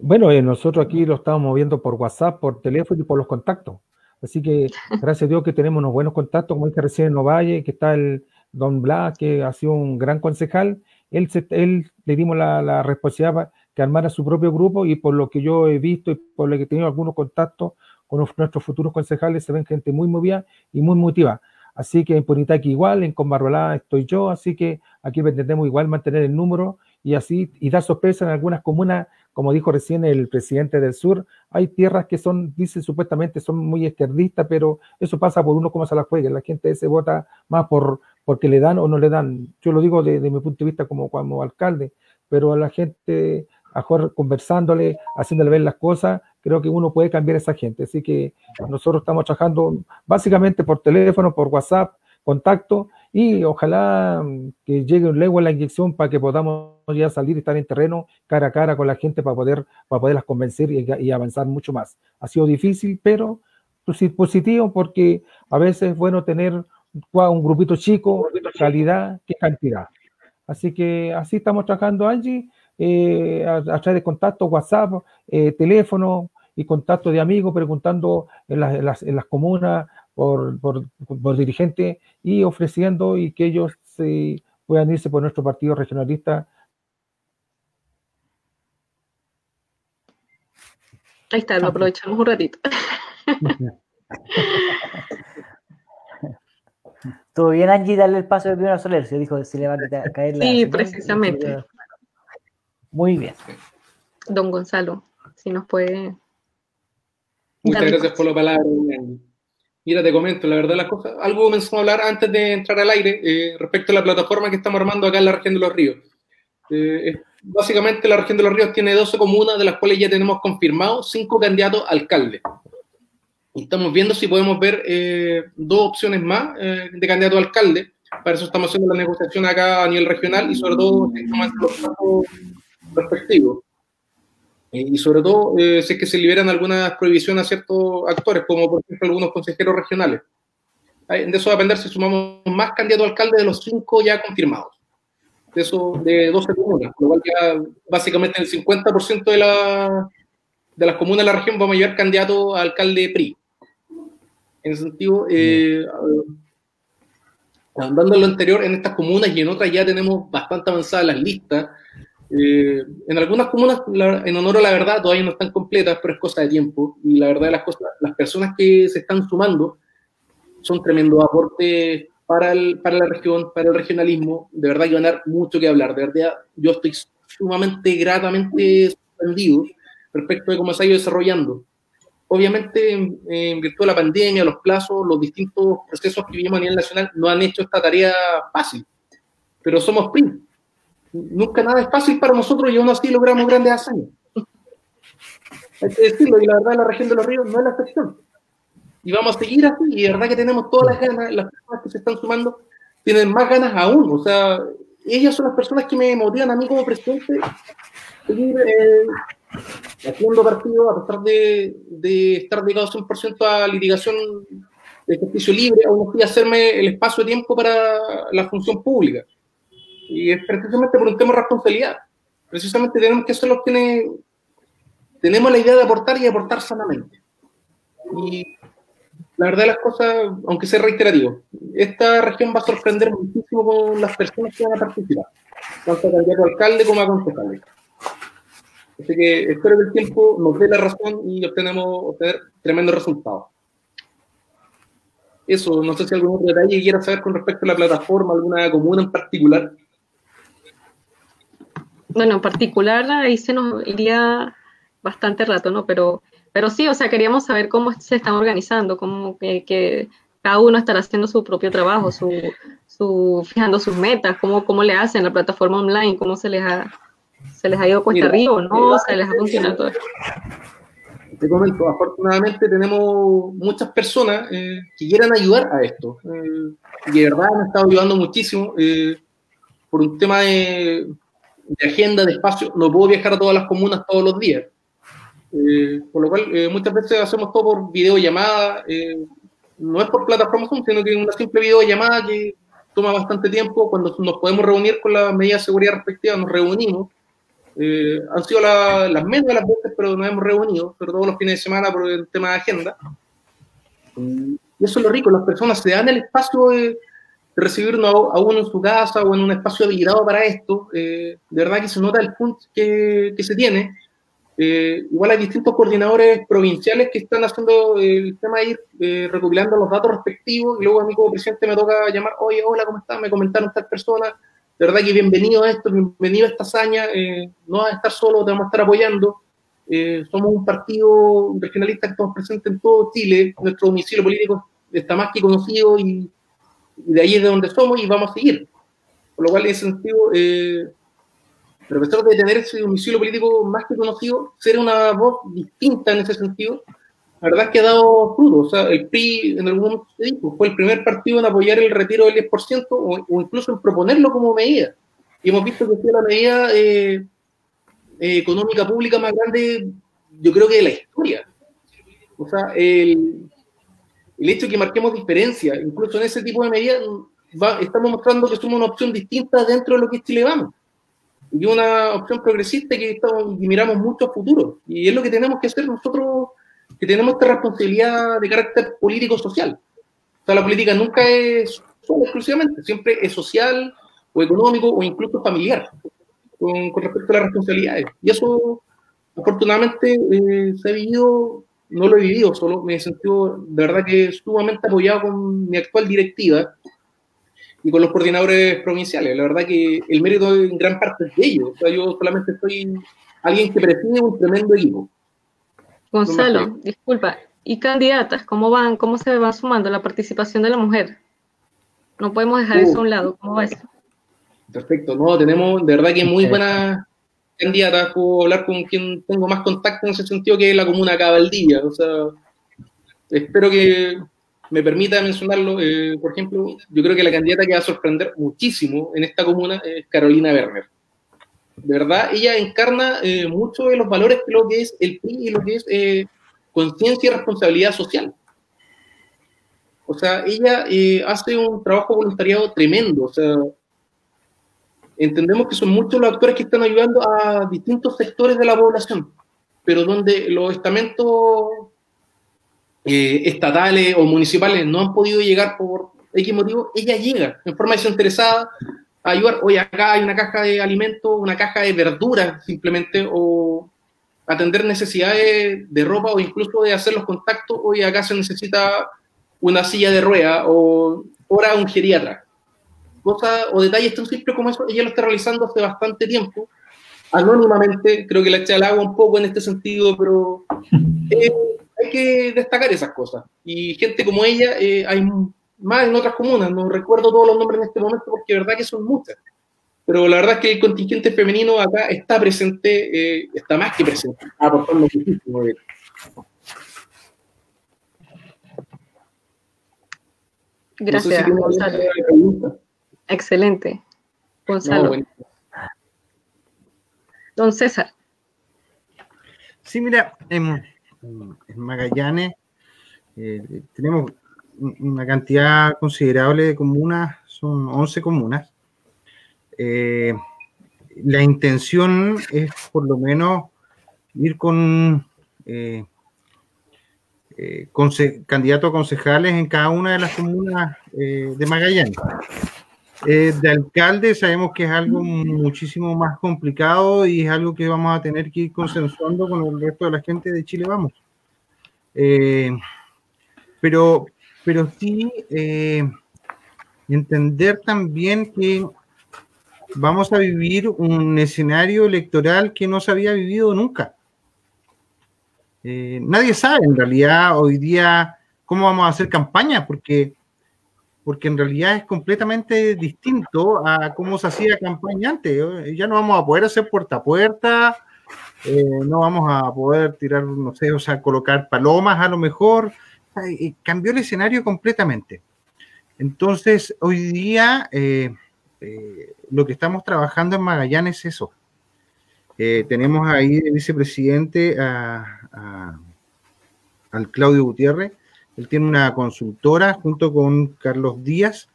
Bueno, eh, nosotros aquí lo estamos moviendo por WhatsApp, por teléfono y por los contactos. Así que gracias a Dios que tenemos unos buenos contactos, como dije recién en Ovalle, que está el Don Blas, que ha sido un gran concejal, él, él le dimos la, responsabilidad que armara su propio grupo y por lo que yo he visto y por lo que he tenido algunos contactos con nuestros futuros concejales, se ven gente muy movida y muy motivada. Así que en Punitaki igual, en Combarrolá estoy yo, así que aquí pretendemos igual mantener el número y así, y dar sorpresa en algunas comunas, como dijo recién el presidente del sur, hay tierras que son, dicen supuestamente, son muy izquierdistas, pero eso pasa por uno como se las juegue, la gente se vota más por, porque le dan o no le dan. Yo lo digo desde mi punto de vista como, como alcalde, pero a la gente, mejor conversándole, haciéndole ver las cosas, creo que uno puede cambiar a esa gente. Así que nosotros estamos trabajando básicamente por teléfono, por WhatsApp, contacto, y ojalá que llegue luego la inyección para que podamos ya salir y estar en terreno cara a cara con la gente para poder para poderlas convencer y, y avanzar mucho más. Ha sido difícil, pero positivo porque a veces es bueno tener un grupito chico, calidad que cantidad. Así que así estamos trabajando, Angie, eh, a, través de contacto, WhatsApp, eh, teléfono y contacto de amigos, preguntando en las, en las, comunas por, por, por, dirigentes y ofreciendo y que ellos se puedan irse por nuestro partido regionalista. Ahí está, lo aprovechamos un ratito. Estuvo bien Angie darle el paso de primero a Soler, se dijo se le va a caer la. Sí, precisamente. Muy bien. Don Gonzalo, si nos puede. Muchas gracias por la palabra. Mira, te comento, la verdad, las cosas. Algo comenzamos a hablar antes de entrar al aire eh, respecto a la plataforma que estamos armando acá en la región de los ríos. Eh, básicamente, la región de los ríos tiene 12 comunas, de las cuales ya tenemos confirmados 5 candidatos a alcalde. Estamos viendo si podemos ver eh, dos opciones más de candidato a alcalde. Para eso estamos haciendo la negociación acá a nivel regional y sobre todo estamos los casos respectivos. Eh, y sobre todo si es que se liberan algunas prohibiciones a ciertos actores, como por ejemplo algunos consejeros regionales. De eso va a depender si sumamos más candidatos a alcalde de los cinco ya confirmados. De eso, de 12 comunas, lo cual ya básicamente el 50% de, la, de las comunas de la región vamos a llevar candidato a alcalde PRI. En ese sentido, eh, andando lo anterior, en estas comunas y en otras ya tenemos bastante avanzadas las listas. Eh, en algunas comunas, en honor a la verdad, todavía no están completas, pero es cosa de tiempo. Y la verdad de las cosas, las personas que se están sumando son tremendos aportes para, el, para la región, para el regionalismo. De verdad que van a dar mucho que hablar. De verdad, yo estoy sumamente gratamente sorprendido respecto de cómo se ha ido desarrollando obviamente, en virtud de la pandemia, los plazos, los distintos procesos que vivimos a nivel nacional no han hecho esta tarea fácil, pero somos PRI. Nunca nada es fácil para nosotros y aún así logramos grandes hazañas. Hay que decirlo, y la verdad la región de los ríos no es la excepción. Y vamos a seguir así, y de verdad que tenemos todas las ganas, las personas que se están sumando tienen más ganas aún, o sea, ellas son las personas que me motivan a mí como presidente seguir eh, haciendo partido, a pesar de, de estar dedicado 100% a litigación de ejercicio libre, aún así hacerme el espacio de tiempo para la función pública. Y es precisamente por un tema de responsabilidad. Precisamente tenemos que ser los que tenemos la idea de aportar y aportar sanamente. Y la verdad las cosas, aunque sea reiterativo, esta región va a sorprender muchísimo con las personas que van a participar, tanto a candidato alcalde como a concejales. Así que espero que el tiempo nos dé la razón y obtenemos obtener tremendos resultados. Eso, no sé si algún otro detalle quiera saber con respecto a la plataforma, alguna comuna en particular. Bueno, en particular ahí se nos iría bastante rato, ¿no? Pero pero sí, o sea, queríamos saber cómo se están organizando, cómo que, cada uno estará haciendo su propio trabajo, su, su, fijando sus metas, cómo, cómo le hacen la plataforma online, cómo se les ha, se les ha ido cuesta arriba, ¿no? Se les ha funcionado todo. Te comento, afortunadamente tenemos muchas personas eh, que quieran ayudar a esto. Eh, y de verdad han estado ayudando muchísimo. Eh, por un tema de, de agenda, de espacio, no puedo viajar a todas las comunas todos los días. Eh, por lo cual, eh, muchas veces hacemos todo por videollamada, eh, no es por plataforma Zoom, sino que una simple videollamada que toma bastante tiempo. Cuando nos podemos reunir con las medidas de seguridad respectivas, nos reunimos. han sido las menos de las veces, pero nos hemos reunido, sobre todo los fines de semana por el tema de agenda. y eso es lo rico, las personas se dan el espacio de, recibirnos a, uno en su casa o en un espacio habilitado para esto. de verdad que se nota el punto que, que se tiene eh, igual hay distintos coordinadores provinciales que están haciendo el tema de ir eh, recopilando los datos respectivos y luego a mí como presidente me toca llamar, oye, hola, ¿cómo estás? Me comentaron estas personas, de verdad que bienvenido a esto, bienvenido a esta hazaña, eh, no vas a estar solo, te vamos a estar apoyando. somos un partido regionalista que estamos presentes en todo Chile, nuestro domicilio político está más que conocido y, y de ahí es de donde somos y vamos a seguir. Por lo cual, en ese sentido, pero a pesar de tener ese domicilio político más que conocido, ser una voz distinta en ese sentido, la verdad es que ha dado fruto. O sea, el PRI en algún momento se dijo, fue el primer partido en apoyar el retiro del 10% o, o incluso en proponerlo como medida. Y hemos visto que fue la medida eh, eh, económica pública más grande, yo creo que de la historia. O sea, el, el hecho de que marquemos diferencia, incluso en ese tipo de medidas, estamos mostrando que somos una opción distinta dentro de lo que es Chile Vamos y una opción progresista que estamos, miramos mucho a futuro. Y es lo que tenemos que hacer nosotros, que tenemos esta responsabilidad de carácter político-social. O sea, la política nunca es solo exclusivamente, siempre es social o económico o incluso familiar con, con respecto a las responsabilidades. Y eso, afortunadamente, eh, se ha vivido, no lo he vivido solo, me he sentido de verdad que sumamente apoyado con mi actual directiva, y con los coordinadores provinciales. La verdad que el mérito en gran parte es de ellos. O sea, yo solamente soy alguien que preside un tremendo equipo. Gonzalo, disculpa, ¿y candidatas? ¿Cómo van? ¿Cómo se va sumando la participación de la mujer? No podemos dejar eso a un lado. ¿Cómo va eso? Perfecto, no, tenemos de verdad que muy buenas candidatas. Puedo hablar con quien tengo más contacto en ese sentido que es la comuna Cabaldilla. O sea, espero que me permita mencionarlo, eh, por ejemplo, yo creo que la candidata que va a sorprender muchísimo en esta comuna es Carolina Werner. De verdad, ella encarna eh, mucho de los valores de lo que es el PRI y lo que es eh, conciencia y responsabilidad social. O sea, ella hace un trabajo voluntariado tremendo. O sea, entendemos que son muchos los actores que están ayudando a distintos sectores de la población, pero donde los estamentos eh, estatales o municipales no han podido llegar por X motivo, ella llega en forma desinteresada a ayudar. Hoy acá hay una caja de alimentos, una caja de verduras simplemente, o atender necesidades de ropa o incluso de hacer los contactos. Hoy acá se necesita una silla de rueda o hora un geriatra. Cosas o detalles tan simples como eso, ella lo está realizando hace bastante tiempo, anónimamente, creo que la echa al agua un poco en este sentido, pero eh, hay que destacar esas cosas. Y gente como ella eh, hay más en otras comunas, no recuerdo todos los nombres en este momento porque de verdad que son muchas. Pero la verdad es que el contingente femenino acá está presente, eh, está más que presente, aportando muchísimo. Gracias, Gonzalo. Excelente. Gonzalo. Don César. Sí, mira, en, en Magallanes eh, tenemos una cantidad considerable de comunas, son 11 comunas. Eh, la intención es por lo menos ir con eh, eh, candidatos a concejales en cada una de las comunas de Magallanes. De alcalde sabemos que es algo muchísimo más complicado y es algo que vamos a tener que ir consensuando con el resto de la gente de Chile Vamos. pero, pero sí entender también que vamos a vivir un escenario electoral que no se había vivido nunca. Eh, nadie sabe en realidad hoy día cómo vamos a hacer campaña, porque, porque en realidad es completamente distinto a cómo se hacía campaña antes. Ya no vamos a poder hacer puerta a puerta, eh, no vamos a poder tirar, no sé, o sea, colocar palomas a lo mejor. Eh, cambió el escenario completamente. Entonces, hoy día eh, lo que estamos trabajando en Magallanes es eso. Eh, tenemos ahí de vicepresidente a, al Claudio Gutiérrez. Él tiene una consultora junto con Carlos Díaz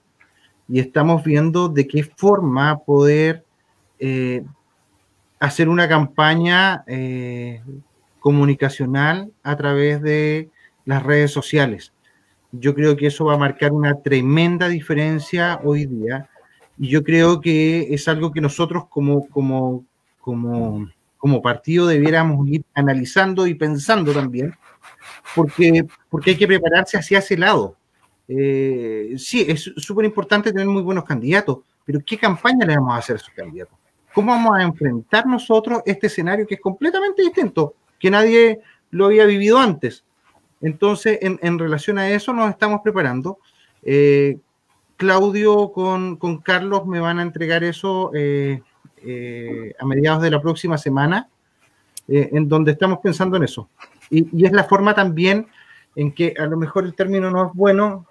y estamos viendo de qué forma poder eh, hacer una campaña comunicacional a través de las redes sociales. Yo creo que eso va a marcar una tremenda diferencia hoy día y yo creo que es algo que nosotros como, como, como, como partido debiéramos ir analizando y pensando también, porque, porque hay que prepararse hacia ese lado. Eh, sí, es súper importante tener muy buenos candidatos, pero ¿qué campaña le vamos a hacer a esos candidatos? ¿Cómo vamos a enfrentar nosotros este escenario que es completamente distinto, que nadie lo había vivido antes? Entonces, en, relación a eso nos estamos preparando. Eh, Claudio con, Carlos me van a entregar eso eh, a mediados de la próxima semana, en donde estamos pensando en eso. Y, es la forma también en que a lo mejor el término no es bueno,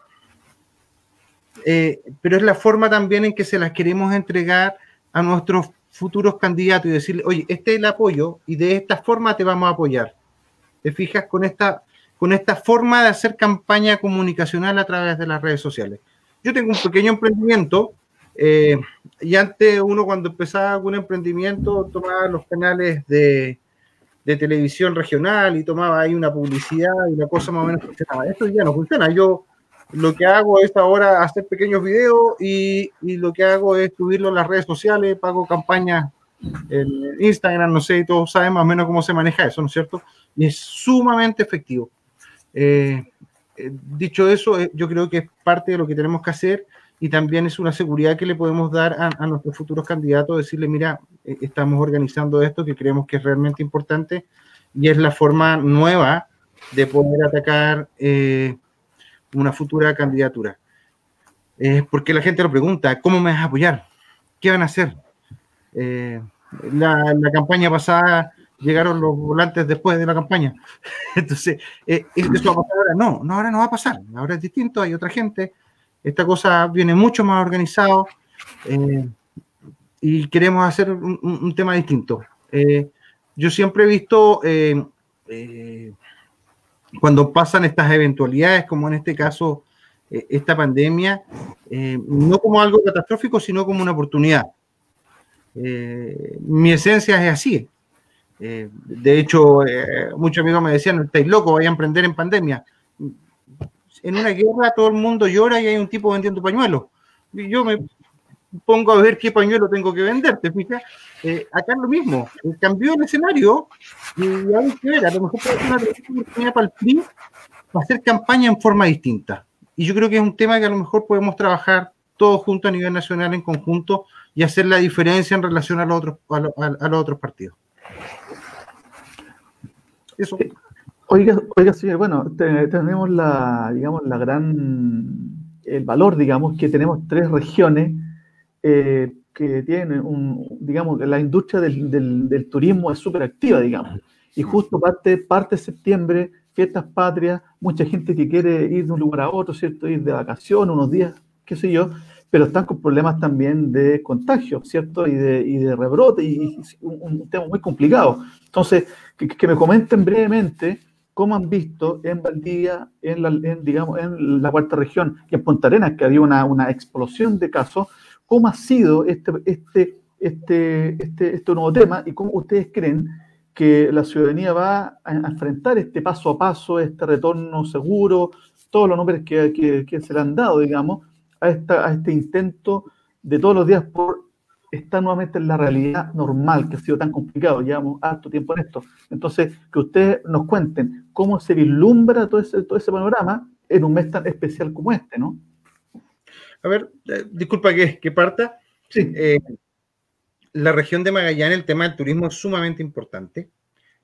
pero es la forma también en que se las queremos entregar a nuestros futuros candidatos y decirle, oye, este es el apoyo y de esta forma te vamos a apoyar. ¿Te fijas con esta, con esta forma de hacer campaña comunicacional a través de las redes sociales? Yo tengo un pequeño emprendimiento eh, y antes uno cuando empezaba algún emprendimiento tomaba los canales de, televisión regional y tomaba ahí una publicidad y la cosa más o menos funcionaba. Esto ya no funciona. Yo lo que hago es ahora hacer pequeños videos y, y lo que hago es subirlo en las redes sociales, pago campañas en Instagram, no sé, y todos saben más o menos cómo se maneja eso, ¿no es cierto? Y es sumamente efectivo. Eh, eh, dicho eso, eh, yo creo que es parte de lo que tenemos que hacer y también es una seguridad que le podemos dar a, nuestros futuros candidatos, decirle, mira, eh, estamos organizando esto que creemos que es realmente importante y es la forma nueva de poder atacar una futura candidatura. porque la gente lo pregunta, ¿cómo me vas a apoyar? ¿Qué van a hacer? la, la, campaña pasada llegaron los volantes después de la campaña. Entonces, eh, ¿eso va a pasar ahora? No, no, ahora no va a pasar. Ahora es distinto, hay otra gente. Esta cosa viene mucho más organizado eh, y queremos hacer un, tema distinto. Eh, yo siempre he visto cuando pasan estas eventualidades, como en este caso esta pandemia, no como algo catastrófico, sino como una oportunidad. mi esencia es así, eh, de hecho, eh, muchos amigos me decían, estáis locos, vais a emprender en pandemia. En una guerra todo el mundo llora y hay un tipo vendiendo pañuelos. Y yo me pongo a ver qué pañuelo tengo que vender, ¿te fijas? Eh, acá es lo mismo, cambió el escenario y hay que ver, a lo mejor puede ser una oportunidad para el PRI para hacer campaña en forma distinta. Y yo creo que es un tema que a lo mejor podemos trabajar todos juntos a nivel nacional en conjunto y hacer la diferencia en relación a los otros, a los otros partidos. Eso. Oiga, oiga, señor, bueno, tenemos la, digamos, la gran, el valor, digamos, que tenemos tres regiones eh, que tienen un, digamos, la industria del, turismo es súper activa, digamos. Y justo parte, parte de septiembre, fiestas patrias, mucha gente que quiere ir de un lugar a otro, ¿cierto? Ir de vacaciones, unos días, qué sé yo, pero están con problemas también de contagio, ¿cierto? Y de, y de rebrote, y, un, tema muy complicado. Entonces, que, me comenten brevemente cómo han visto en Valdivia, en la, digamos, en la cuarta región y en Punta Arenas, que había una, una explosión de casos, cómo ha sido este, este, este, este, este nuevo tema y cómo ustedes creen que la ciudadanía va a enfrentar este paso a paso, este retorno seguro, todos los nombres que, que, se le han dado, digamos, a, esta, a este intento de todos los días por estar nuevamente en la realidad normal, que ha sido tan complicado, llevamos harto tiempo en esto. Entonces, que ustedes nos cuenten cómo se vislumbra todo ese, todo ese panorama en un mes tan especial como este, ¿no? A ver, eh, disculpa que, que parta. Sí. Eh, la región de Magallanes, el tema del turismo es sumamente importante.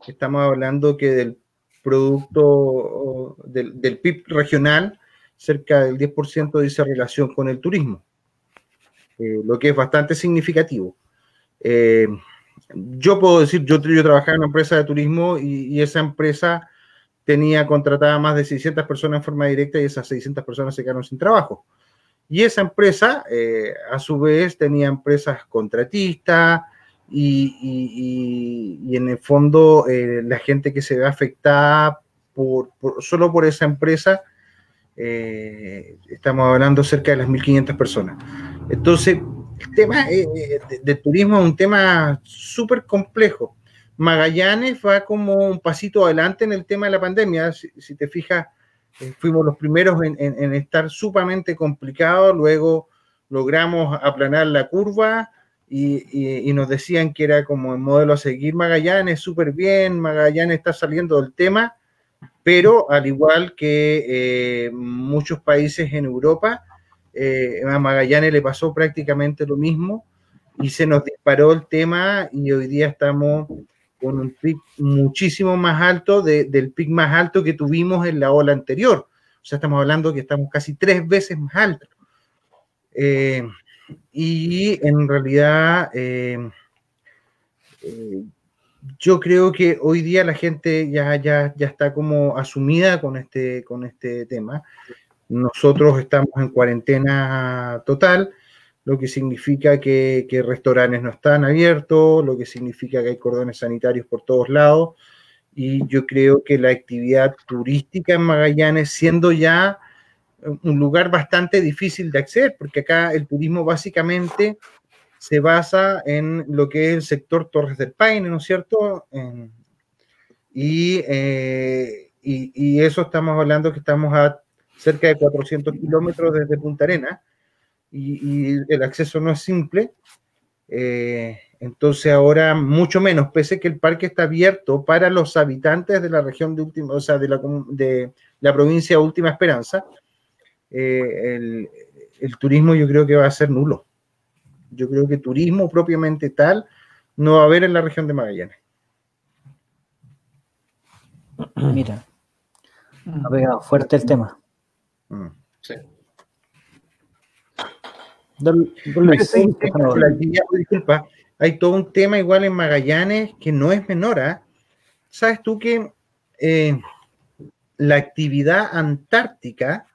Estamos hablando que del producto del, del PIB regional, cerca del 10% dice relación con el turismo, eh, lo que es bastante significativo. Eh, yo puedo decir, yo, yo trabajaba en una empresa de turismo y, y, esa empresa tenía contratada más de 600 personas en forma directa y esas 600 personas se quedaron sin trabajo. Y esa empresa, eh, a su vez, tenía empresas contratistas y, y, en el fondo la gente que se ve afectada por, por, solo por esa empresa, estamos hablando cerca de las 1.500 personas. Entonces, el tema eh, de, de, turismo es un tema súper complejo. Magallanes va como un pasito adelante en el tema de la pandemia. Si, te fijas, eh, fuimos los primeros en, estar sumamente complicados, luego logramos aplanar la curva y, y, nos decían que era como el modelo a seguir Magallanes, súper bien, Magallanes está saliendo del tema, pero al igual que eh, muchos países en Europa, eh, a Magallanes le pasó prácticamente lo mismo y se nos disparó el tema y hoy día estamos con un pic muchísimo más alto de, del pic más alto que tuvimos en la ola anterior. O sea, estamos hablando que estamos casi tres veces más altos. Eh, y en realidad, eh, eh, yo creo que hoy día la gente ya, ya, ya está como asumida con este, con este tema. Nosotros estamos en cuarentena total, lo que significa que, restaurantes no están abiertos, lo que significa que hay cordones sanitarios por todos lados. Y yo creo que la actividad turística en Magallanes, siendo ya un lugar bastante difícil de acceder, porque acá el turismo básicamente se basa en lo que es el sector Torres del Paine, ¿no es cierto? Y, eh, y, y, eso estamos hablando que estamos a cerca de 400 kilómetros desde Punta Arena y, el acceso no es simple. Eh, entonces ahora mucho menos, pese que el parque está abierto para los habitantes de la región de última, o sea, de la, de la provincia Última Esperanza, eh, el, el, turismo yo creo que va a ser nulo. Yo creo que turismo propiamente tal no va a haber en la región de Magallanes. Mira, ha pegado fuerte el tema. Mm. Sí. disculpa, hay todo un tema igual en Magallanes que no es menor. ¿eh? ¿Sabes tú que eh, la actividad antártica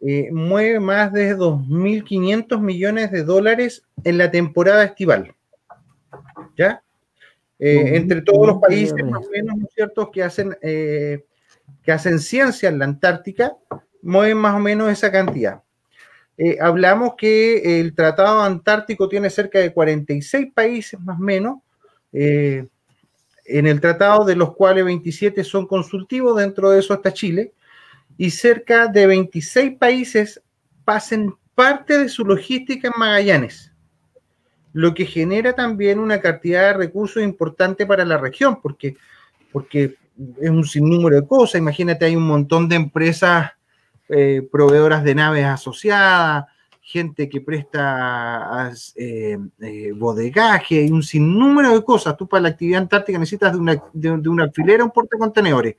eh, mueve más de 2.500 millones de dólares en la temporada estival. ¿Ya? Eh, entre todos los países, más o menos, ¿no es cierto?, que hacen, eh, que hacen ciencia en la Antártica, mueven más o menos esa cantidad. Eh, hablamos que el Tratado Antártico tiene cerca de 46 países más o menos, eh, en el tratado de los cuales 27 son consultivos, dentro de eso está Chile, y cerca de 26 países pasen parte de su logística en Magallanes, lo que genera también una cantidad de recursos importante para la región, porque, porque es un sinnúmero de cosas. Imagínate, hay un montón de empresas eh, proveedoras de naves asociadas, gente que presta eh, eh, bodegaje y un sinnúmero de cosas. Tú para la actividad antártica necesitas de una, de, de una un portacontenedores.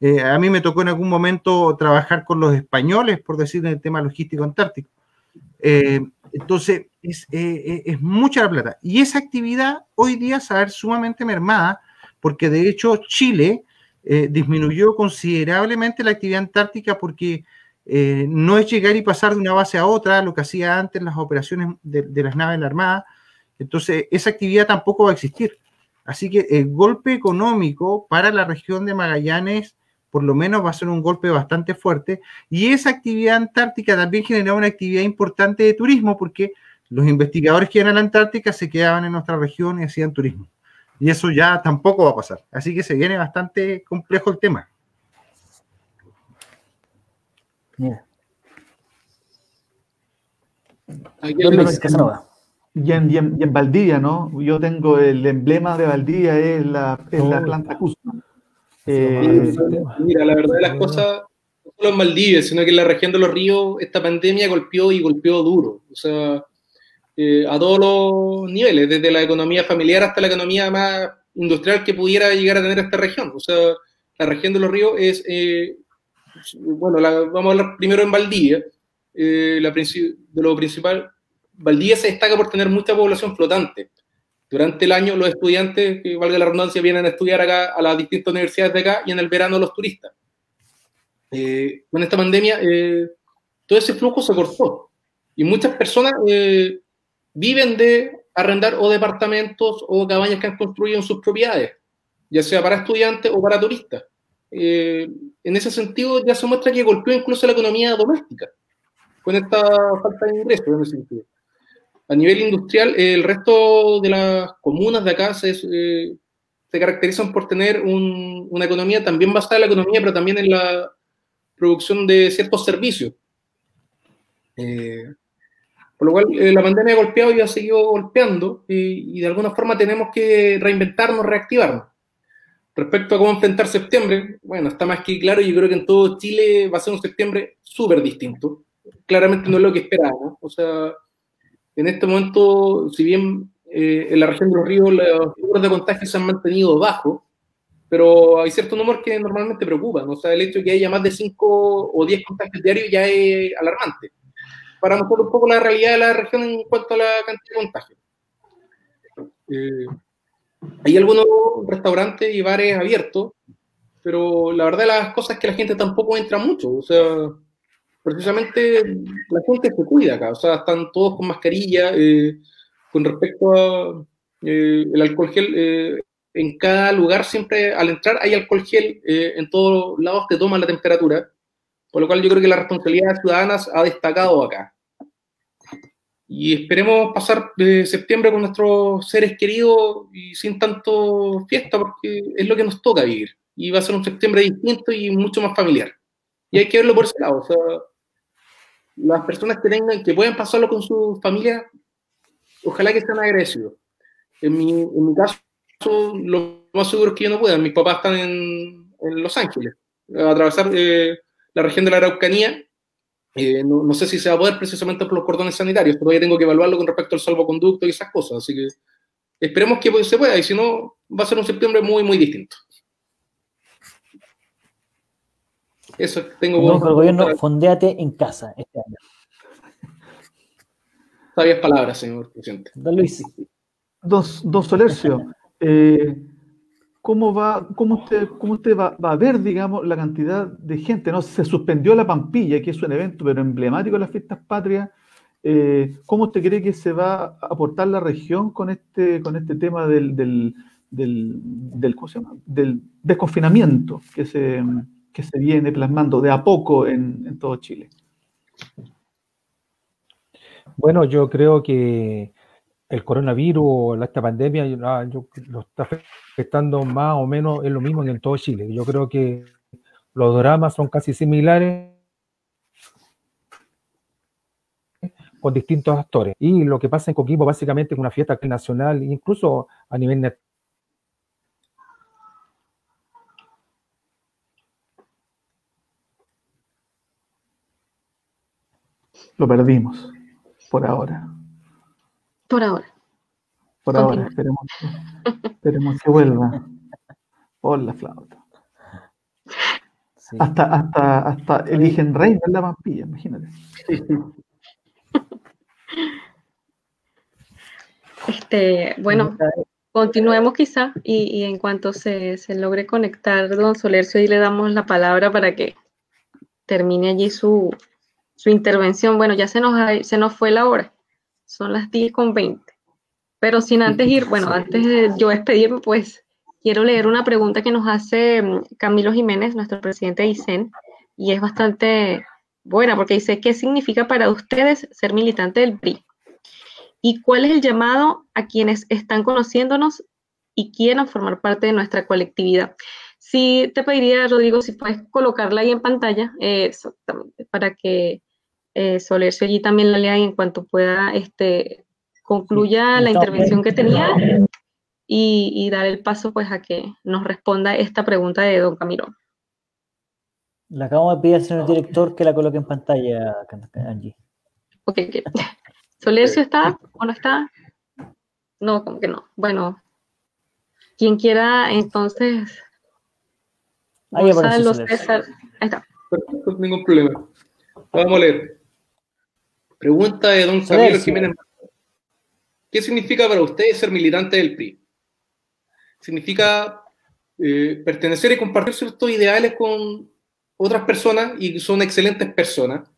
Eh, a mí me tocó en algún momento trabajar con los españoles, por decir, en el tema logístico antártico. Entonces, es, es, mucha la plata. Y esa actividad hoy día se va a ver sumamente mermada, porque de hecho Chile eh, disminuyó considerablemente la actividad antártica porque no es llegar y pasar de una base a otra, lo que hacía antes las operaciones de, de las naves de la Armada. Entonces, esa actividad tampoco va a existir. Así que el golpe económico para la región de Magallanes por lo menos va a ser un golpe bastante fuerte. Y esa actividad antártica también generaba una actividad importante de turismo porque los investigadores que iban a la Antártica se quedaban en nuestra región y hacían turismo. Y eso ya tampoco va a pasar. Así que se viene bastante complejo el tema. Y en, y, en, Valdivia, ¿no? Yo tengo el emblema de Valdivia, es la, es la oh. planta Cusco. Eh, mira, la verdad de las cosas, no solo en Valdivia, sino que en la región de los ríos, esta pandemia golpeó y golpeó duro. O sea, eh, a todos los niveles, desde la economía familiar hasta la economía más industrial que pudiera llegar a tener esta región. O sea, la región de los ríos es, eh, bueno, vamos a hablar primero en Valdivia. la de lo principal, Valdivia se destaca por tener mucha población flotante. Durante el año los estudiantes, que valga la redundancia, vienen a estudiar acá a las distintas universidades de acá y en el verano los turistas. Eh, con esta pandemia, eh, todo ese flujo se cortó y muchas personas eh, viven de arrendar o departamentos o cabañas que han construido en sus propiedades, ya sea para estudiantes o para turistas. en ese sentido, ya se muestra que golpeó incluso la economía doméstica con esta falta de ingresos en ese sentido a nivel industrial, el resto de las comunas de acá se, eh, se caracterizan por tener una economía también basada en la economía, pero también en la producción de ciertos servicios. Por lo cual, eh, la pandemia ha golpeado y ha seguido golpeando, y, de alguna forma tenemos que reinventarnos, reactivarnos. Respecto a cómo enfrentar septiembre, bueno, está más que claro, yo creo que en todo Chile va a ser un septiembre súper distinto. Claramente no es lo que esperábamos. O sea, en este momento, si bien eh, en la región de los ríos los números de contagio se han mantenido bajos, pero hay ciertos números que normalmente preocupan. O sea, el hecho de que haya más de 5 o 10 contagios diarios ya es alarmante. Para mostrar un poco la realidad de la región en cuanto a la cantidad de contagios. Eh, hay algunos restaurantes y bares abiertos, pero la verdad de las cosas es que la gente tampoco entra mucho. O sea, precisamente la gente se cuida acá, o sea, están todos con mascarilla. Eh, con respecto a eh, el alcohol gel, eh, en cada lugar siempre al entrar hay alcohol gel, en todos lados te toman la temperatura, por lo cual yo creo que la responsabilidad de ciudadanas ha destacado acá. Y esperemos pasar septiembre con nuestros seres queridos y sin tanto fiesta, porque es lo que nos toca vivir. Y va a ser un septiembre distinto y mucho más familiar. Y hay que verlo por ese lado. O sea, las personas que tengan, que puedan pasarlo con su familia, ojalá que estén agradecidos. En mi, en mi caso, lo más seguro es que yo no pueda. Mis papás están en, en Los Ángeles, a atravesar eh, la región de la Araucanía. Eh, no, no, sé si se va a poder precisamente por los cordones sanitarios, pero ya tengo que evaluarlo con respecto al salvoconducto y esas cosas. Así que esperemos que se pueda, y si no, va a ser un septiembre muy, muy distinto. Eso tengo No, el gobierno, fondéate en casa este año. Sabias palabras, señor presidente. Don Luis. Don, Solercio, eh, ¿cómo, va, cómo usted, cómo usted va, a ver, digamos, la cantidad de gente? ¿no? Se suspendió la Pampilla, que es un evento pero emblemático de las fiestas patrias. Eh, ¿Cómo usted cree que se va a aportar la región con este, con este tema del, del, del, del desconfinamiento que se, que se viene plasmando de a poco en, todo Chile? Bueno, yo creo que el coronavirus, esta pandemia, ah, lo está afectando más o menos, es lo mismo en todo Chile. Yo creo que los dramas son casi similares con distintos actores. Y lo que pasa en Coquimbo básicamente es una fiesta nacional, incluso a nivel Lo perdimos, por ahora. Por ahora. Por ahora, esperemos, esperemos que vuelva. Por la flauta. Hasta, hasta, hasta eligen reina en la vampilla, imagínate. Este, bueno, continuemos quizá y, y en cuanto se, se, logre conectar don Solercio y le damos la palabra para que termine allí su, su intervención. Bueno, ya se nos, se nos fue la hora, son las 10 con 20. Pero sin antes ir, bueno, antes de yo despedirme, pues quiero leer una pregunta que nos hace mm, Camilo Jiménez, nuestro presidente de ICEN, y es bastante buena porque dice, ¿qué significa para ustedes ser militante del PRI? ¿Y cuál es el llamado a quienes están conociéndonos y quieran formar parte de nuestra colectividad? Sí, te pediría, Rodrigo, si puedes colocarla ahí en pantalla, eh, para que eh, Solercio allí también la lea y en cuanto pueda este, concluya la intervención que tenía y, dar el paso pues a que nos responda esta pregunta de don Camilo. Le acabo de pedir al señor director que la coloque en pantalla, Angie. Ok, ok. ¿Solercio está o no está? No, como que no. Bueno, quien quiera, entonces. Ahí Gonzalo, César. Ahí está. Perfecto, ningún problema. Vamos a leer. Pregunta de don Camilo Jiménez. ¿Qué significa para ustedes ser militante del PRI? Significa eh, pertenecer y compartir ciertos ideales con otras personas y son excelentes personas.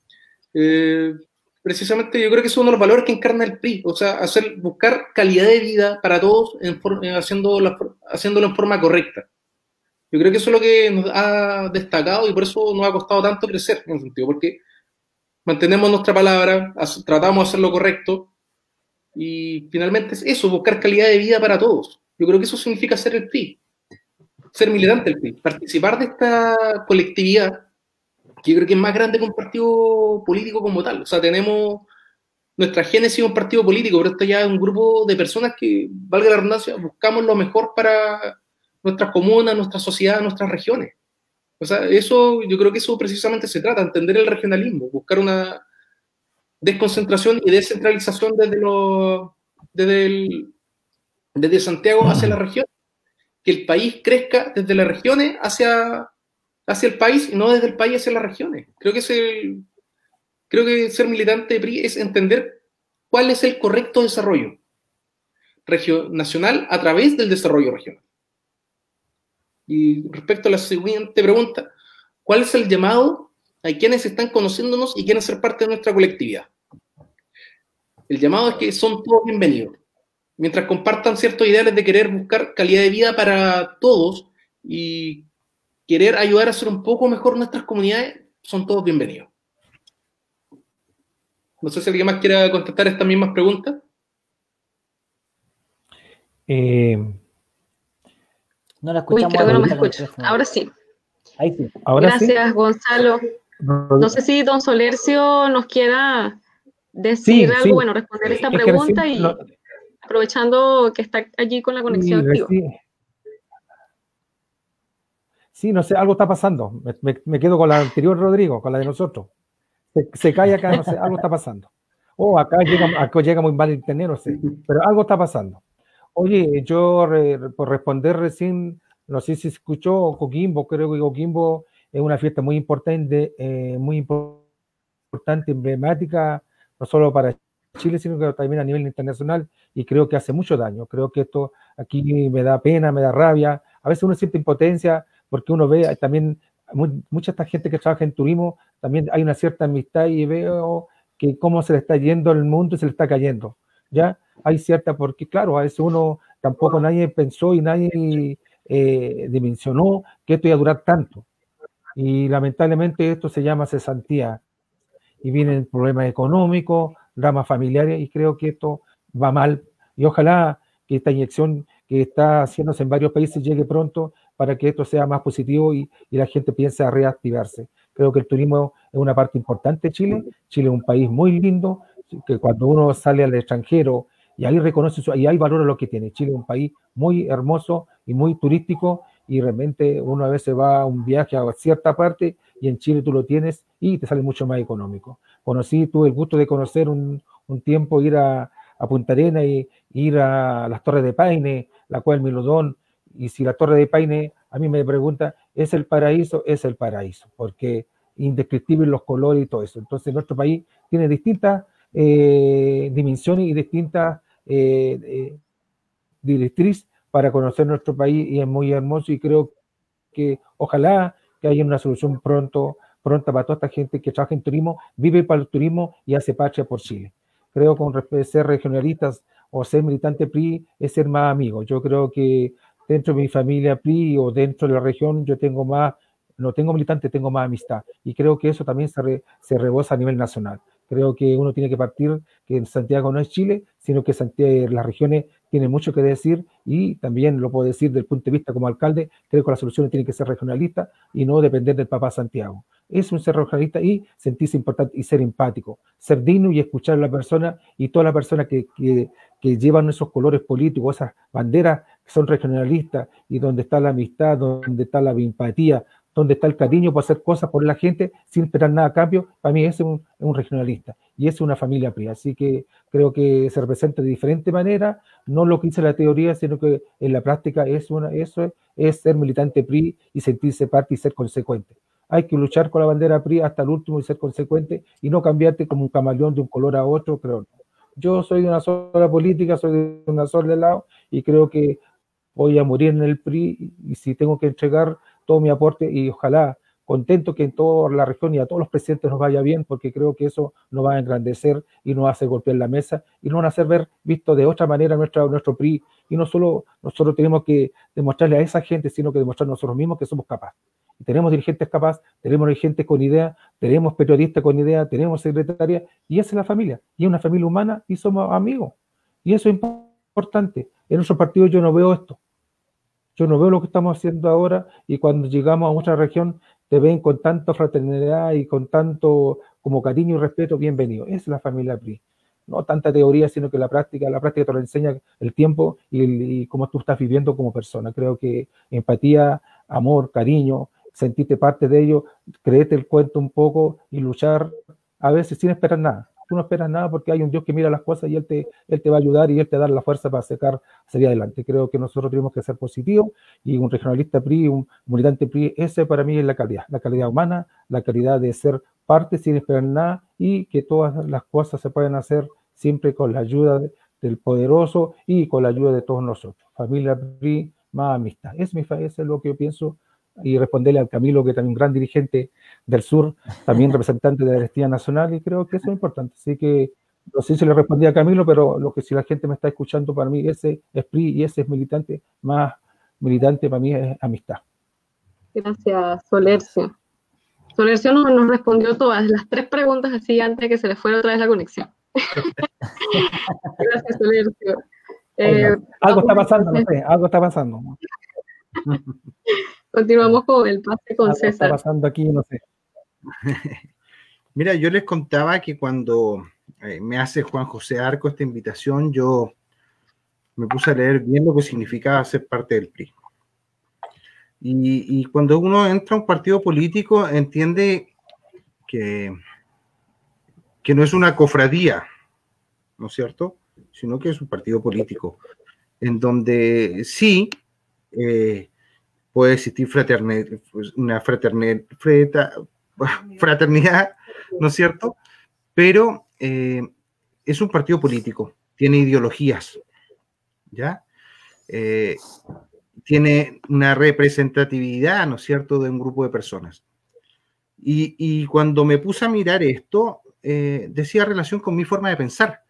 Eh, precisamente yo creo que es uno de los valores que encarna el PRI, o sea, hacer, buscar calidad de vida para todos en eh, haciéndolo, haciéndolo en forma correcta. Yo creo que eso es lo que nos ha destacado y por eso nos ha costado tanto crecer en ese sentido, porque mantenemos nuestra palabra, tratamos de hacer lo correcto y finalmente es eso, buscar calidad de vida para todos. Yo creo que eso significa ser el PRI, ser militante del PRI, participar de esta colectividad que yo creo que es más grande que un partido político como tal. O sea, tenemos nuestra génesis un partido político, pero esto ya es un grupo de personas que, valga la redundancia, buscamos lo mejor para nuestras comunas, nuestra sociedad, nuestras regiones. O sea, eso, yo creo que eso precisamente se trata, entender el regionalismo, buscar una desconcentración y descentralización desde, lo, desde, desde Santiago hacia la región. Que el país crezca desde las regiones hacia, hacia el país y no desde el país hacia las regiones. Creo que, es el, creo que ser militante PRI es entender cuál es el correcto desarrollo nacional a través del desarrollo regional. Y respecto a la siguiente pregunta, ¿cuál es el llamado a quienes están conociéndonos y quieren ser parte de nuestra colectividad? El llamado es que son todos bienvenidos. Mientras compartan ciertos ideales de querer buscar calidad de vida para todos y querer ayudar a hacer un poco mejor nuestras comunidades, son todos bienvenidos. No sé si alguien más quiera contestar estas mismas preguntas. Eh, no la escuchamos. Uy, creo que no me escucho. Ahora sí. Ahí sí. Gracias, Gonzalo. No sé si don Solercio nos quiera decir algo, bueno, responder esta pregunta y aprovechando que está allí con la conexión activa. Sí, no sé, algo está pasando. Me, quedo con la anterior, Rodrigo, con la de nosotros. Se, cae acá, no sé, algo está pasando. Oh, acá llega, acá llega muy mal el internet, no sé, pero algo está pasando. Oye, yo por responder recién, no sé si escuchó Coquimbo, creo que Coquimbo es una fiesta muy importante, eh, muy importante, emblemática, no solo para Chile, sino que también a nivel internacional, y creo que hace mucho daño. Creo que esto aquí me da pena, me da rabia. A veces uno siente impotencia, porque uno ve también mucha esta gente que trabaja en turismo, también hay una cierta amistad y veo que cómo se le está yendo el mundo y se le está cayendo. Ya hay cierta, porque claro, a veces uno tampoco nadie pensó y nadie eh, dimensionó que esto iba a durar tanto. Y lamentablemente esto se llama cesantía. Y vienen problemas económicos, dramas familiares, y creo que esto va mal. Y ojalá que esta inyección que está haciéndose en varios países llegue pronto para que esto sea más positivo y, la gente piense a reactivarse. Creo que el turismo es una parte importante de Chile. Chile es un país muy lindo, que cuando uno sale al extranjero y ahí reconoce y ahí valora lo que tiene. Chile es un país muy hermoso y muy turístico y realmente uno a veces va a un viaje a cierta parte y en Chile tú lo tienes y te sale mucho más económico. Conocí, tuve el gusto de conocer un, tiempo, ir a, Punta Arena y ir a las Torres de Paine, la cual Milodón, y si la Torre de Paine a mí me pregunta, ¿es el paraíso? Es el paraíso, porque indescriptible los colores y todo eso. Entonces nuestro país tiene distintas eh, dimensiones y distintas eh, directrices para conocer nuestro país y es muy hermoso y creo que ojalá que haya una solución pronto, pronta para toda esta gente que trabaja en turismo, vive para el turismo y hace patria por Chile. Creo a ser regionalistas o ser militante PRI es ser más amigo. Yo creo que dentro de mi familia PRI o dentro de la región yo tengo más, no tengo militante, tengo más amistad. Y creo que eso también se, se rebosa a nivel nacional. Creo que uno tiene que partir que Santiago no es Chile, sino que Santiago, las regiones tienen mucho que decir y también lo puedo decir desde el punto de vista como alcalde, creo que las soluciones tienen que ser regionalistas y no depender del papá Santiago. Es un ser regionalista y sentirse importante y ser empático, ser digno y escuchar a la persona y todas las personas que, que, que llevan esos colores políticos, esas banderas que son regionalistas y donde está la amistad, donde está la empatía, donde está el cariño por hacer cosas por la gente sin esperar nada a cambio, para mí es un, un regionalista y es una familia PRI. Así que creo que se representa de diferente manera, no lo que dice la teoría, sino que en la práctica es una, eso es ser militante PRI y sentirse parte y ser consecuente. Hay que luchar con la bandera PRI hasta el último y ser consecuente y no cambiarte como un camaleón de un color a otro, creo. Yo soy de una sola política, soy de una sola lado y creo que voy a morir en el PRI y si tengo que entregar todo mi aporte y ojalá contento que en toda la región y a todos los presidentes nos vaya bien, porque creo que eso nos va a engrandecer y nos hace golpear la mesa y nos va a hacer ver visto de otra manera nuestra, nuestro PRI. Y no solo nosotros tenemos que demostrarle a esa gente, sino que demostrar nosotros mismos que somos capaces. Tenemos dirigentes capaces, tenemos dirigentes con idea, tenemos periodistas con idea, tenemos secretaria, y esa es la familia. Y es una familia humana y somos amigos. Y eso es importante. En nuestro partido yo no veo esto. Yo no veo lo que estamos haciendo ahora y cuando llegamos a otra región te ven con tanta fraternidad y con tanto como cariño y respeto, bienvenido. Es la familia PRI. No tanta teoría, sino que la práctica, la práctica te lo enseña el tiempo y, y cómo tú estás viviendo como persona. Creo que empatía, amor, cariño, sentirte parte de ello, creerte el cuento un poco y luchar a veces sin esperar nada tú no esperas nada porque hay un Dios que mira las cosas y Él te, él te va a ayudar y Él te da la fuerza para sacar, salir adelante. Creo que nosotros tenemos que ser positivos y un regionalista PRI, un militante PRI, ese para mí es la calidad, la calidad humana, la calidad de ser parte sin esperar nada y que todas las cosas se pueden hacer siempre con la ayuda del poderoso y con la ayuda de todos nosotros. Familia PRI, más amistad. Es mi, es lo que yo pienso y responderle al Camilo, que también un gran dirigente del sur, también representante de la Destía Nacional, y creo que eso es importante. Así que no sé si le respondí a Camilo, pero lo que si la gente me está escuchando, para mí ese es PRI y ese es militante, más militante para mí es amistad. Gracias, Solercio. Solercio nos, nos respondió todas las tres preguntas así antes de que se le fuera otra vez la conexión. Gracias, Solercio. Eh, algo está pasando, no sé, algo está pasando. Continuamos con el pase con César. está pasando aquí? No sé. Mira, yo les contaba que cuando eh, me hace Juan José Arco esta invitación, yo me puse a leer bien lo que significaba ser parte del PRI. Y, y cuando uno entra a un partido político, entiende que, que no es una cofradía, ¿no es cierto? Sino que es un partido político, en donde sí, eh, puede existir fraternidad, pues, una fraternidad, fraternidad, ¿no es cierto? Pero eh, es un partido político, tiene ideologías, ¿ya? Eh, tiene una representatividad, ¿no es cierto?, de un grupo de personas. Y, cuando me puse a mirar esto, eh, decía relación con mi forma de pensar,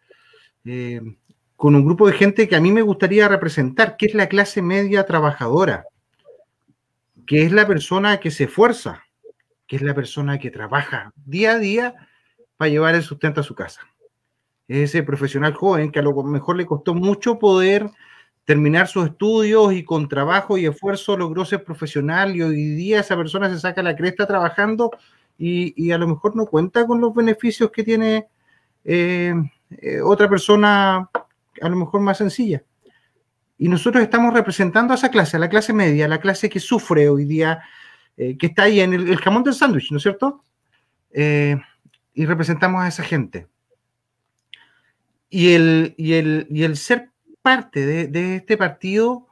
con un grupo de gente que a mí me gustaría representar, que es la clase media trabajadora, que es la persona que se esfuerza, que es la persona que trabaja día a día para llevar el sustento a su casa. ese profesional joven que a lo mejor le costó mucho poder terminar sus estudios y con trabajo y esfuerzo logró ser profesional y hoy día esa persona se saca la cresta trabajando y, a lo mejor no cuenta con los beneficios que tiene eh, eh, otra persona a lo mejor más sencilla. Y nosotros estamos representando a esa clase, a la clase media, a la clase que sufre hoy día, eh, que está ahí en el, jamón del sándwich, ¿no es cierto? Eh, y representamos a esa gente. Y el, y el, ser parte de, este partido,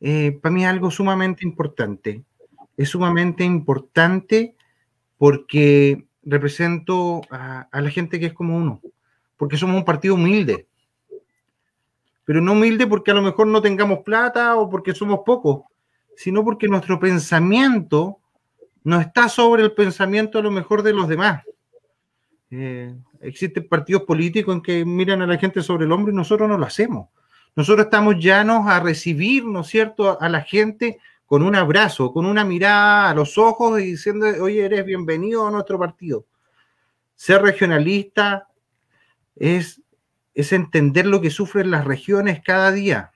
eh, para mí es algo sumamente importante. Es sumamente importante porque represento a la gente que es como uno, porque somos un partido humilde pero no humilde porque a lo mejor no tengamos plata o porque somos pocos, sino porque nuestro pensamiento no está sobre el pensamiento a lo mejor de los demás. Eh, existen partidos políticos en que miran a la gente sobre el hombro y nosotros no lo hacemos. Nosotros estamos llanos a recibir, ¿no es cierto?, a la gente con un abrazo, con una mirada a los ojos y diciendo, oye, eres bienvenido a nuestro partido. Ser regionalista es, es entender lo que sufren las regiones cada día,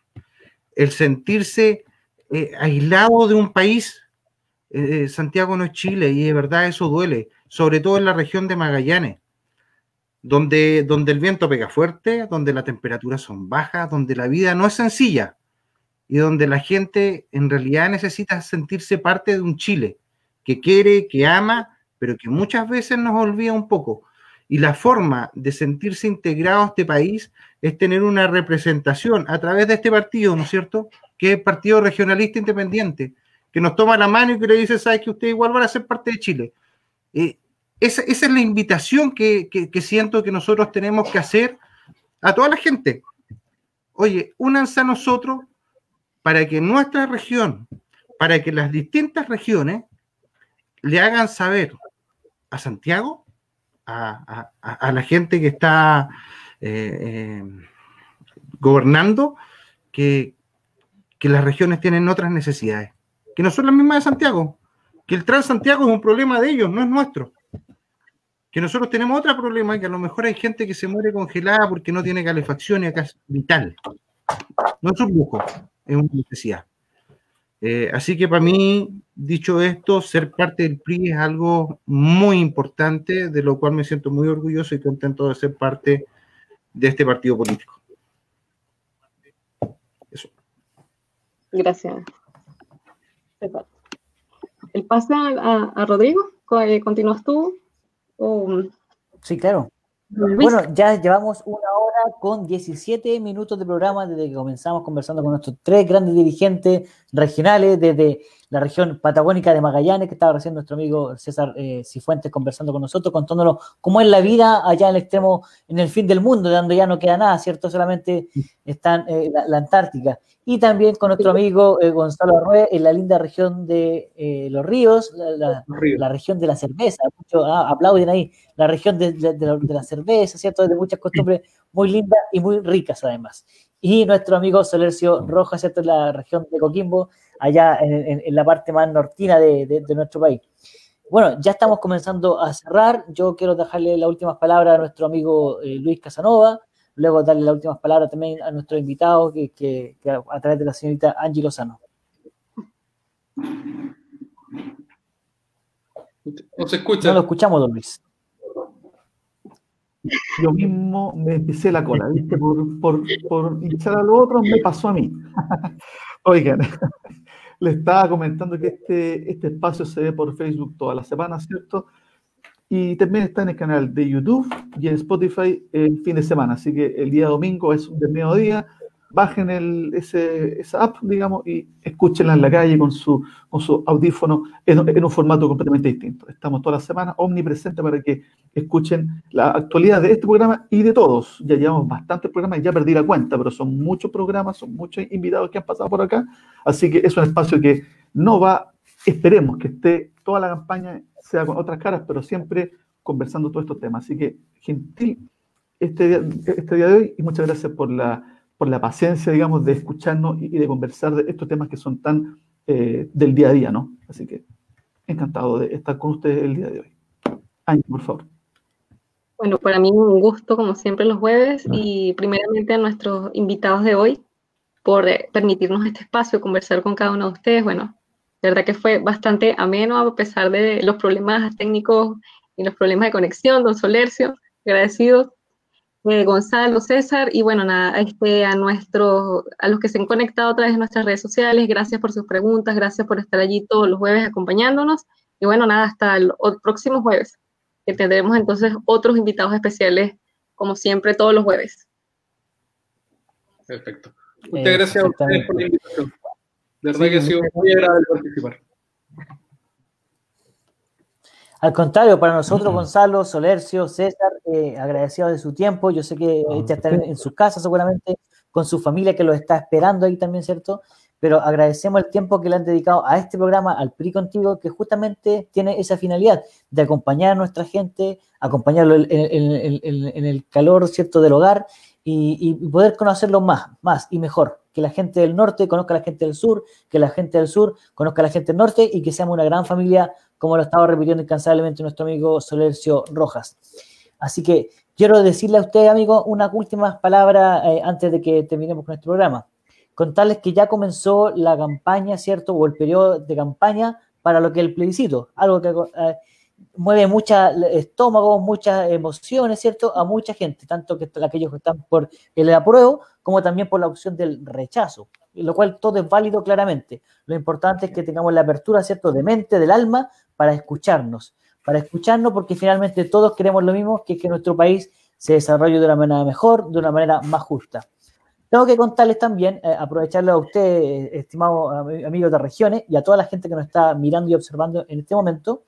el sentirse eh, aislado de un país. Eh, Santiago no es Chile y de verdad eso duele, sobre todo en la región de Magallanes donde, donde el viento pega fuerte, donde las temperaturas son bajas, donde la vida no es sencilla y donde la gente en realidad necesita sentirse parte de un Chile que quiere, que ama, pero que muchas veces nos olvida un poco. Y la forma de sentirse integrado a este país es tener una representación a través de este partido, ¿no es cierto? Que es el Partido Regionalista Independiente, que nos toma la mano y que le dice, ¿sabes que usted igual van a ser parte de Chile? Eh, esa, es la invitación que, siento que nosotros tenemos que hacer a toda la gente. Oye, únanse a nosotros para que nuestra región, para que las distintas regiones le hagan saber a Santiago, a, la gente que está eh, eh, gobernando, que, que las regiones tienen otras necesidades, que no son las mismas de Santiago, que el Transantiago es un problema de ellos, no es nuestro que nosotros tenemos otro problema, que a lo mejor hay gente que se muere congelada porque no tiene calefacción y acá es vital. No es un lujo, es una necesidad. Eh, así que para mí, dicho esto, ser parte del PRI es algo muy importante, de lo cual me siento muy orgulloso y contento de ser parte de este partido político. Eso. Gracias. El pase a, a Rodrigo, eh, continúas tú. Sí, claro. Bueno, ya llevamos una hora con 17 minutos de programa desde que comenzamos conversando con nuestros tres grandes dirigentes regionales desde la región patagónica de Magallanes, que estaba recién nuestro amigo César eh, Cifuentes conversando con nosotros, contándonos cómo es la vida allá en el extremo, en el fin del mundo, donde ya no queda nada, ¿cierto? Solamente está eh, la, Antártica. Y también con nuestro amigo eh, Gonzalo Arrué en la linda región de eh, Los Ríos, la, región de la cerveza. Muchos ah, aplauden ahí, la región de, la cerveza, ¿cierto? De muchas costumbres muy lindas y muy ricas además. Y nuestro amigo Solercio Rojas, ¿cierto? En la región de Coquimbo, allá en, la parte más nortina de, nuestro país. Bueno, ya estamos comenzando a cerrar. Yo quiero dejarle las últimas palabras a nuestro amigo eh, Luis Casanova, luego darle las últimas palabras también a nuestro invitado, que, a través de la señorita Angie Lozano. No se escucha. No lo escuchamos, don Luis. Yo mismo me pisé la cola, ¿viste? Por, por, por a los otros me pasó a mí. Oigan, le estaba comentando que este, este espacio se ve por Facebook toda la semana, ¿cierto? Y también está en el canal de YouTube y en Spotify el fin de semana. Así que el día domingo es un mediodía. Bajen el, esa app, digamos, y escúchenla en la calle con su, con su audífono en, en un formato completamente distinto. Estamos toda la semana omnipresentes para que escuchen la actualidad de este programa y de todos. Ya llevamos bastantes programas, ya perdí la cuenta, pero son muchos programas, son muchos invitados que han pasado por acá. Así que es un espacio que no va, esperemos que esté toda la campaña sea con otras caras, pero siempre conversando todos estos temas. Así que, gentil este día, este día de hoy y muchas gracias por la, por la paciencia, digamos, de escucharnos y, de conversar de estos temas que son tan eh, del día a día, ¿no? Así que encantado de estar con ustedes el día de hoy. Ángel, por favor. Bueno, para mí un gusto, como siempre, los jueves y primeramente a nuestros invitados de hoy por eh, permitirnos este espacio, conversar con cada uno de ustedes. Bueno, de verdad que fue bastante ameno a pesar de los problemas técnicos y los problemas de conexión, don Solercio, agradecido. Eh, Gonzalo, César, y bueno, nada, este, a, nuestros, a los que se han conectado a través de nuestras redes sociales, gracias por sus preguntas, gracias por estar allí todos los jueves acompañándonos, y bueno, nada, hasta el, próximo jueves, que tendremos entonces otros invitados especiales, como siempre, todos los jueves. Perfecto. Muchas gracias a ustedes por la invitación. De verdad que ha sido muy agradable participar. Al contrario, para nosotros, Gonzalo, Solercio, César, eh, agradecidos de su tiempo. Yo sé que ya está en, su casa seguramente, con su familia que lo está esperando ahí también, ¿cierto? pero agradecemos el tiempo que le han dedicado a este programa, al PRI Contigo, que justamente tiene esa finalidad de acompañar a nuestra gente, acompañarlo en, el calor, ¿cierto?, del hogar y, poder conocerlo más, más y mejor. Que la gente del norte conozca a la gente del sur, que la gente del sur conozca a la gente del norte y que seamos una gran familia, como lo estaba repitiendo incansablemente nuestro amigo Solercio Rojas. Así que quiero decirle a usted, amigo, unas últimas palabras eh, antes de que terminemos con nuestro programa contarles que ya comenzó la campaña, ¿cierto? O el periodo de campaña para lo que es el plebiscito, algo que eh, mueve mucha estómago, muchas emociones, ¿cierto? A mucha gente, tanto que aquellos que están por el apruebo como también por la opción del rechazo, lo cual todo es válido claramente. Lo importante es que tengamos la apertura, ¿cierto?, de mente, del alma, para escucharnos, para escucharnos porque finalmente todos queremos lo mismo, que es que nuestro país se desarrolle de una manera mejor, de una manera más justa. Tengo que contarles también, eh, aprovecharle a usted, estimado amigo de regiones, y a toda la gente que nos está mirando y observando en este momento,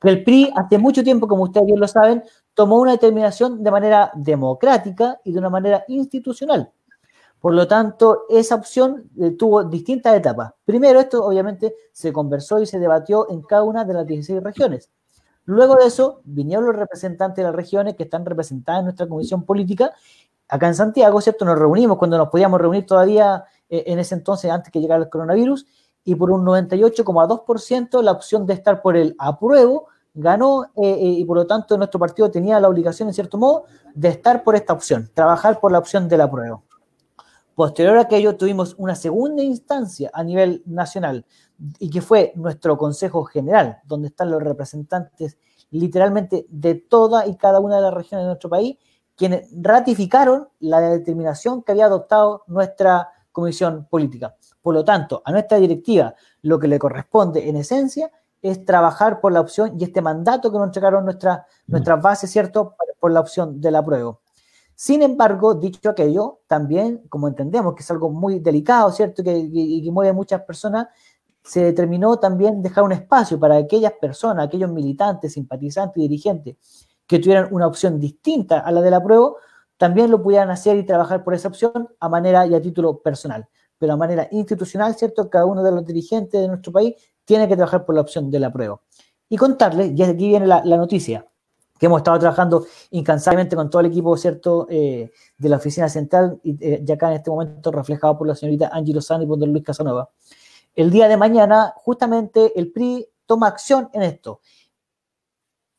que el PRI hace mucho tiempo, como ustedes bien lo saben, tomó una determinación de manera democrática y de una manera institucional. Por lo tanto, esa opción eh, tuvo distintas etapas. Primero, esto obviamente se conversó y se debatió en cada una de las 16 regiones. Luego de eso, vinieron los representantes de las regiones que están representadas en nuestra comisión política acá en Santiago, ¿cierto? Nos reunimos cuando nos podíamos reunir todavía eh, en ese entonces, antes que llegara el coronavirus, y por un 98,2% la opción de estar por el apruebo ganó eh, y por lo tanto nuestro partido tenía la obligación, en cierto modo, de estar por esta opción, trabajar por la opción del apruebo. Posterior a aquello tuvimos una segunda instancia a nivel nacional y que fue nuestro Consejo General, donde están los representantes literalmente de toda y cada una de las regiones de nuestro país quienes ratificaron la determinación que había adoptado nuestra comisión política. Por lo tanto, a nuestra directiva lo que le corresponde en esencia es trabajar por la opción y este mandato que nos entregaron nuestra, nuestras bases, ¿cierto?, por la opción del apruebo. Sin embargo, dicho aquello, también, como entendemos que es algo muy delicado, ¿cierto?, que, que, que mueve a muchas personas, se determinó también dejar un espacio para aquellas personas, aquellos militantes, simpatizantes y dirigentes que tuvieran una opción distinta a la del apruebo, también lo pudieran hacer y trabajar por esa opción a manera y a título personal. Pero a manera institucional, ¿cierto? Cada uno de los dirigentes de nuestro país tiene que trabajar por la opción del apruebo. Y contarles, y aquí viene la, noticia, que hemos estado trabajando incansablemente con todo el equipo, ¿cierto?, eh, de la oficina central, y eh, ya acá en este momento reflejado por la señorita Angie Lozano y por don Luis Casanova. El día de mañana, justamente, el PRI toma acción en esto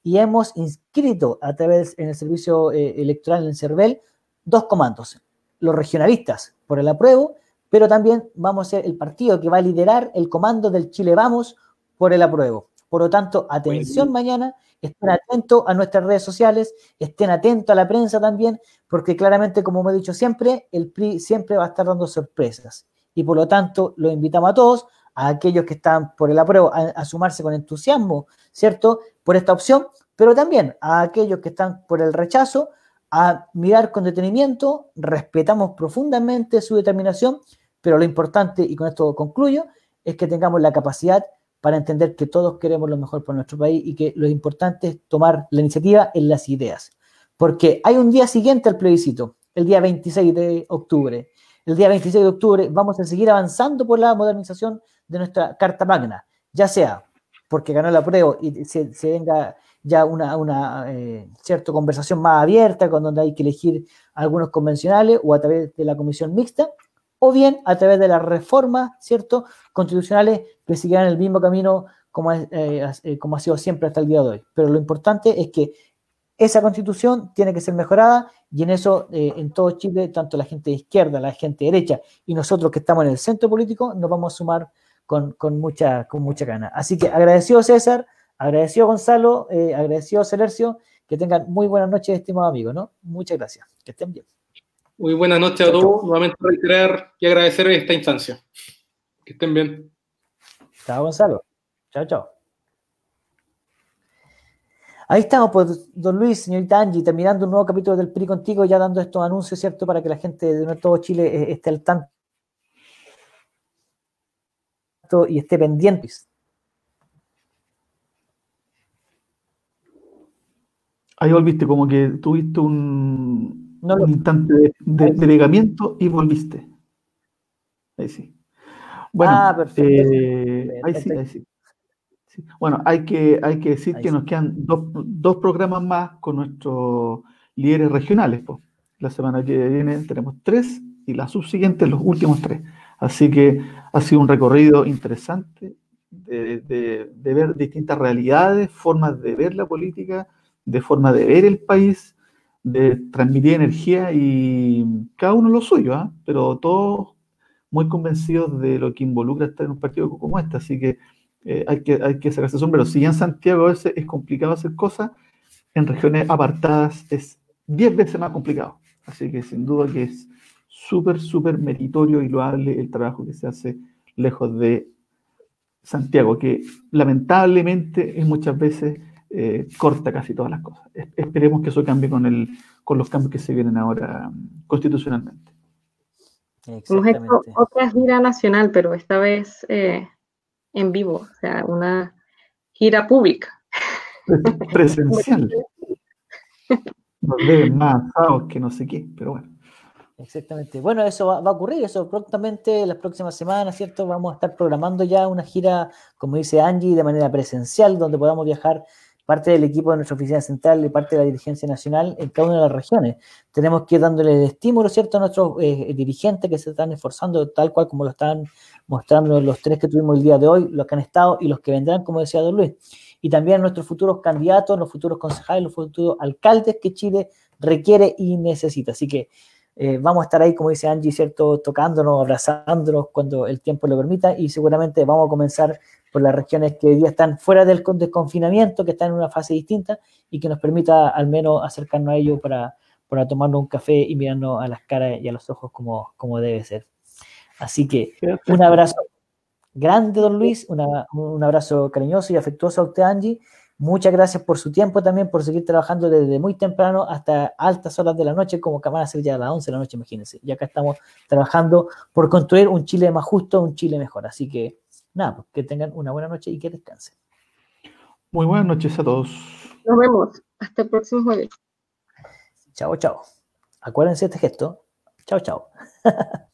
y hemos inscrito a través en el servicio eh, electoral en CERVEL dos comandos, los regionalistas por el apruebo, pero también vamos a ser el partido que va a liderar el comando del Chile Vamos por el apruebo. Por lo tanto, atención mañana, estén atentos a nuestras redes sociales, estén atentos a la prensa también, porque claramente, como me he dicho siempre, el PRI siempre va a estar dando sorpresas. Y por lo tanto, lo invitamos a todos, a aquellos que están por el apruebo, a sumarse con entusiasmo, ¿cierto? por esta opción, pero también a aquellos que están por el rechazo, a mirar con detenimiento, respetamos profundamente su determinación, pero lo importante, y con esto concluyo, es que tengamos la capacidad para entender que todos queremos lo mejor para nuestro país y que lo importante es tomar la iniciativa en las ideas. Porque hay un día siguiente al plebiscito, el día 26 de octubre. El día 26 de octubre vamos a seguir avanzando por la modernización de nuestra Carta Magna, ya sea porque ganó la prueba y se, venga ya una, eh, cierta conversación más abierta, con donde hay que elegir algunos convencionales o a través de la comisión mixta, o bien a través de las reformas, ¿cierto?, constitucionales que sigan el mismo camino como, eh, eh, como ha sido siempre hasta el día de hoy. Pero lo importante es que esa constitución tiene que ser mejorada y en eso, en todo Chile, tanto la gente de izquierda, la gente de derecha y nosotros que estamos en el centro político, nos vamos a sumar con, mucha, con mucha gana. Así que agradecido César, agradecido Gonzalo, eh, agradecido Celercio, que tengan muy buenas noches, estimados amigos, ¿no? Muchas gracias, que estén bien. Muy buenas noches a todos, nuevamente reiterar y agradecer esta instancia. Que estén bien. Chao Gonzalo, chao, chao. Ahí estamos, pues, don Luis, señorita Angie, terminando un nuevo capítulo del PRI contigo, ya dando estos anuncios, ¿cierto? Para que la gente de todo Chile eh, esté al tanto y esté pendiente. Ahí volviste, como que tuviste un, instante de, de, y volviste. Ahí sí. Bueno, Ah, perfecto. eh, ahí sí, ahí sí. Sí. Bueno, hay que, hay que decir Ahí que sí. nos quedan dos, dos programas más con nuestros líderes regionales. po. La semana que viene tenemos tres y la subsiguiente los últimos tres. Así que ha sido un recorrido interesante de, de- de ver distintas realidades, formas de ver la política, de forma de ver el país, de transmitir energía y cada uno lo suyo, ¿ah? pero todos muy convencidos de lo que involucra estar en un partido como este. Así que eh, hay que, hay que sacarse sombrero. Si ya en Santiago a veces es complicado hacer cosas, en regiones apartadas es 10 veces más complicado. Así que sin duda que es súper, súper meritorio y loable el trabajo que se hace lejos de Santiago, que lamentablemente es muchas veces eh, corta casi todas las cosas. Es- Esperemos que eso cambie con, el, con los cambios que se vienen ahora mm, constitucionalmente. Hemos hecho Exactamente. otra gira nacional, pero esta vez eh, en vivo, o sea, una gira pública. Presencial. Nos deben más asados que no sé qué, pero bueno. Exactamente. Bueno, eso va, va a ocurrir, eso prontamente, las próximas semanas, ¿cierto? Vamos a estar programando ya una gira, como dice Angie, de manera presencial, donde podamos viajar parte del equipo de nuestra oficina central y parte de la dirigencia nacional en cada una de las regiones. Tenemos que ir dándole el estímulo, ¿cierto?, a nuestros eh, dirigentes que se están esforzando, tal cual como lo están mostrando los tres que tuvimos el día de hoy, los que han estado y los que vendrán, como decía Don Luis. Y también a nuestros futuros candidatos, los futuros concejales, los futuros alcaldes que Chile requiere y necesita. Así que eh, vamos a estar ahí, como dice Angie, ¿cierto? Tocándonos, abrazándonos cuando el tiempo lo permita y seguramente vamos a comenzar por las regiones que hoy día están fuera del con- desconfinamiento, que están en una fase distinta y que nos permita al menos acercarnos a ellos para, para tomarnos un café y mirarnos a las caras y a los ojos como, como debe ser. Así que un abrazo grande, don Luis, una- un abrazo cariñoso y afectuoso a usted, Angie. Muchas gracias por su tiempo también, por seguir trabajando desde muy temprano hasta altas horas de la noche, como que van a ser ya las 11 de la noche, imagínense. Y acá estamos trabajando por construir un Chile más justo, un Chile mejor. Así que, nada, pues, que tengan una buena noche y que descansen. Muy buenas noches a todos. Nos vemos. Hasta el próximo jueves. Chao, chao. Acuérdense de este gesto. Chao, chao.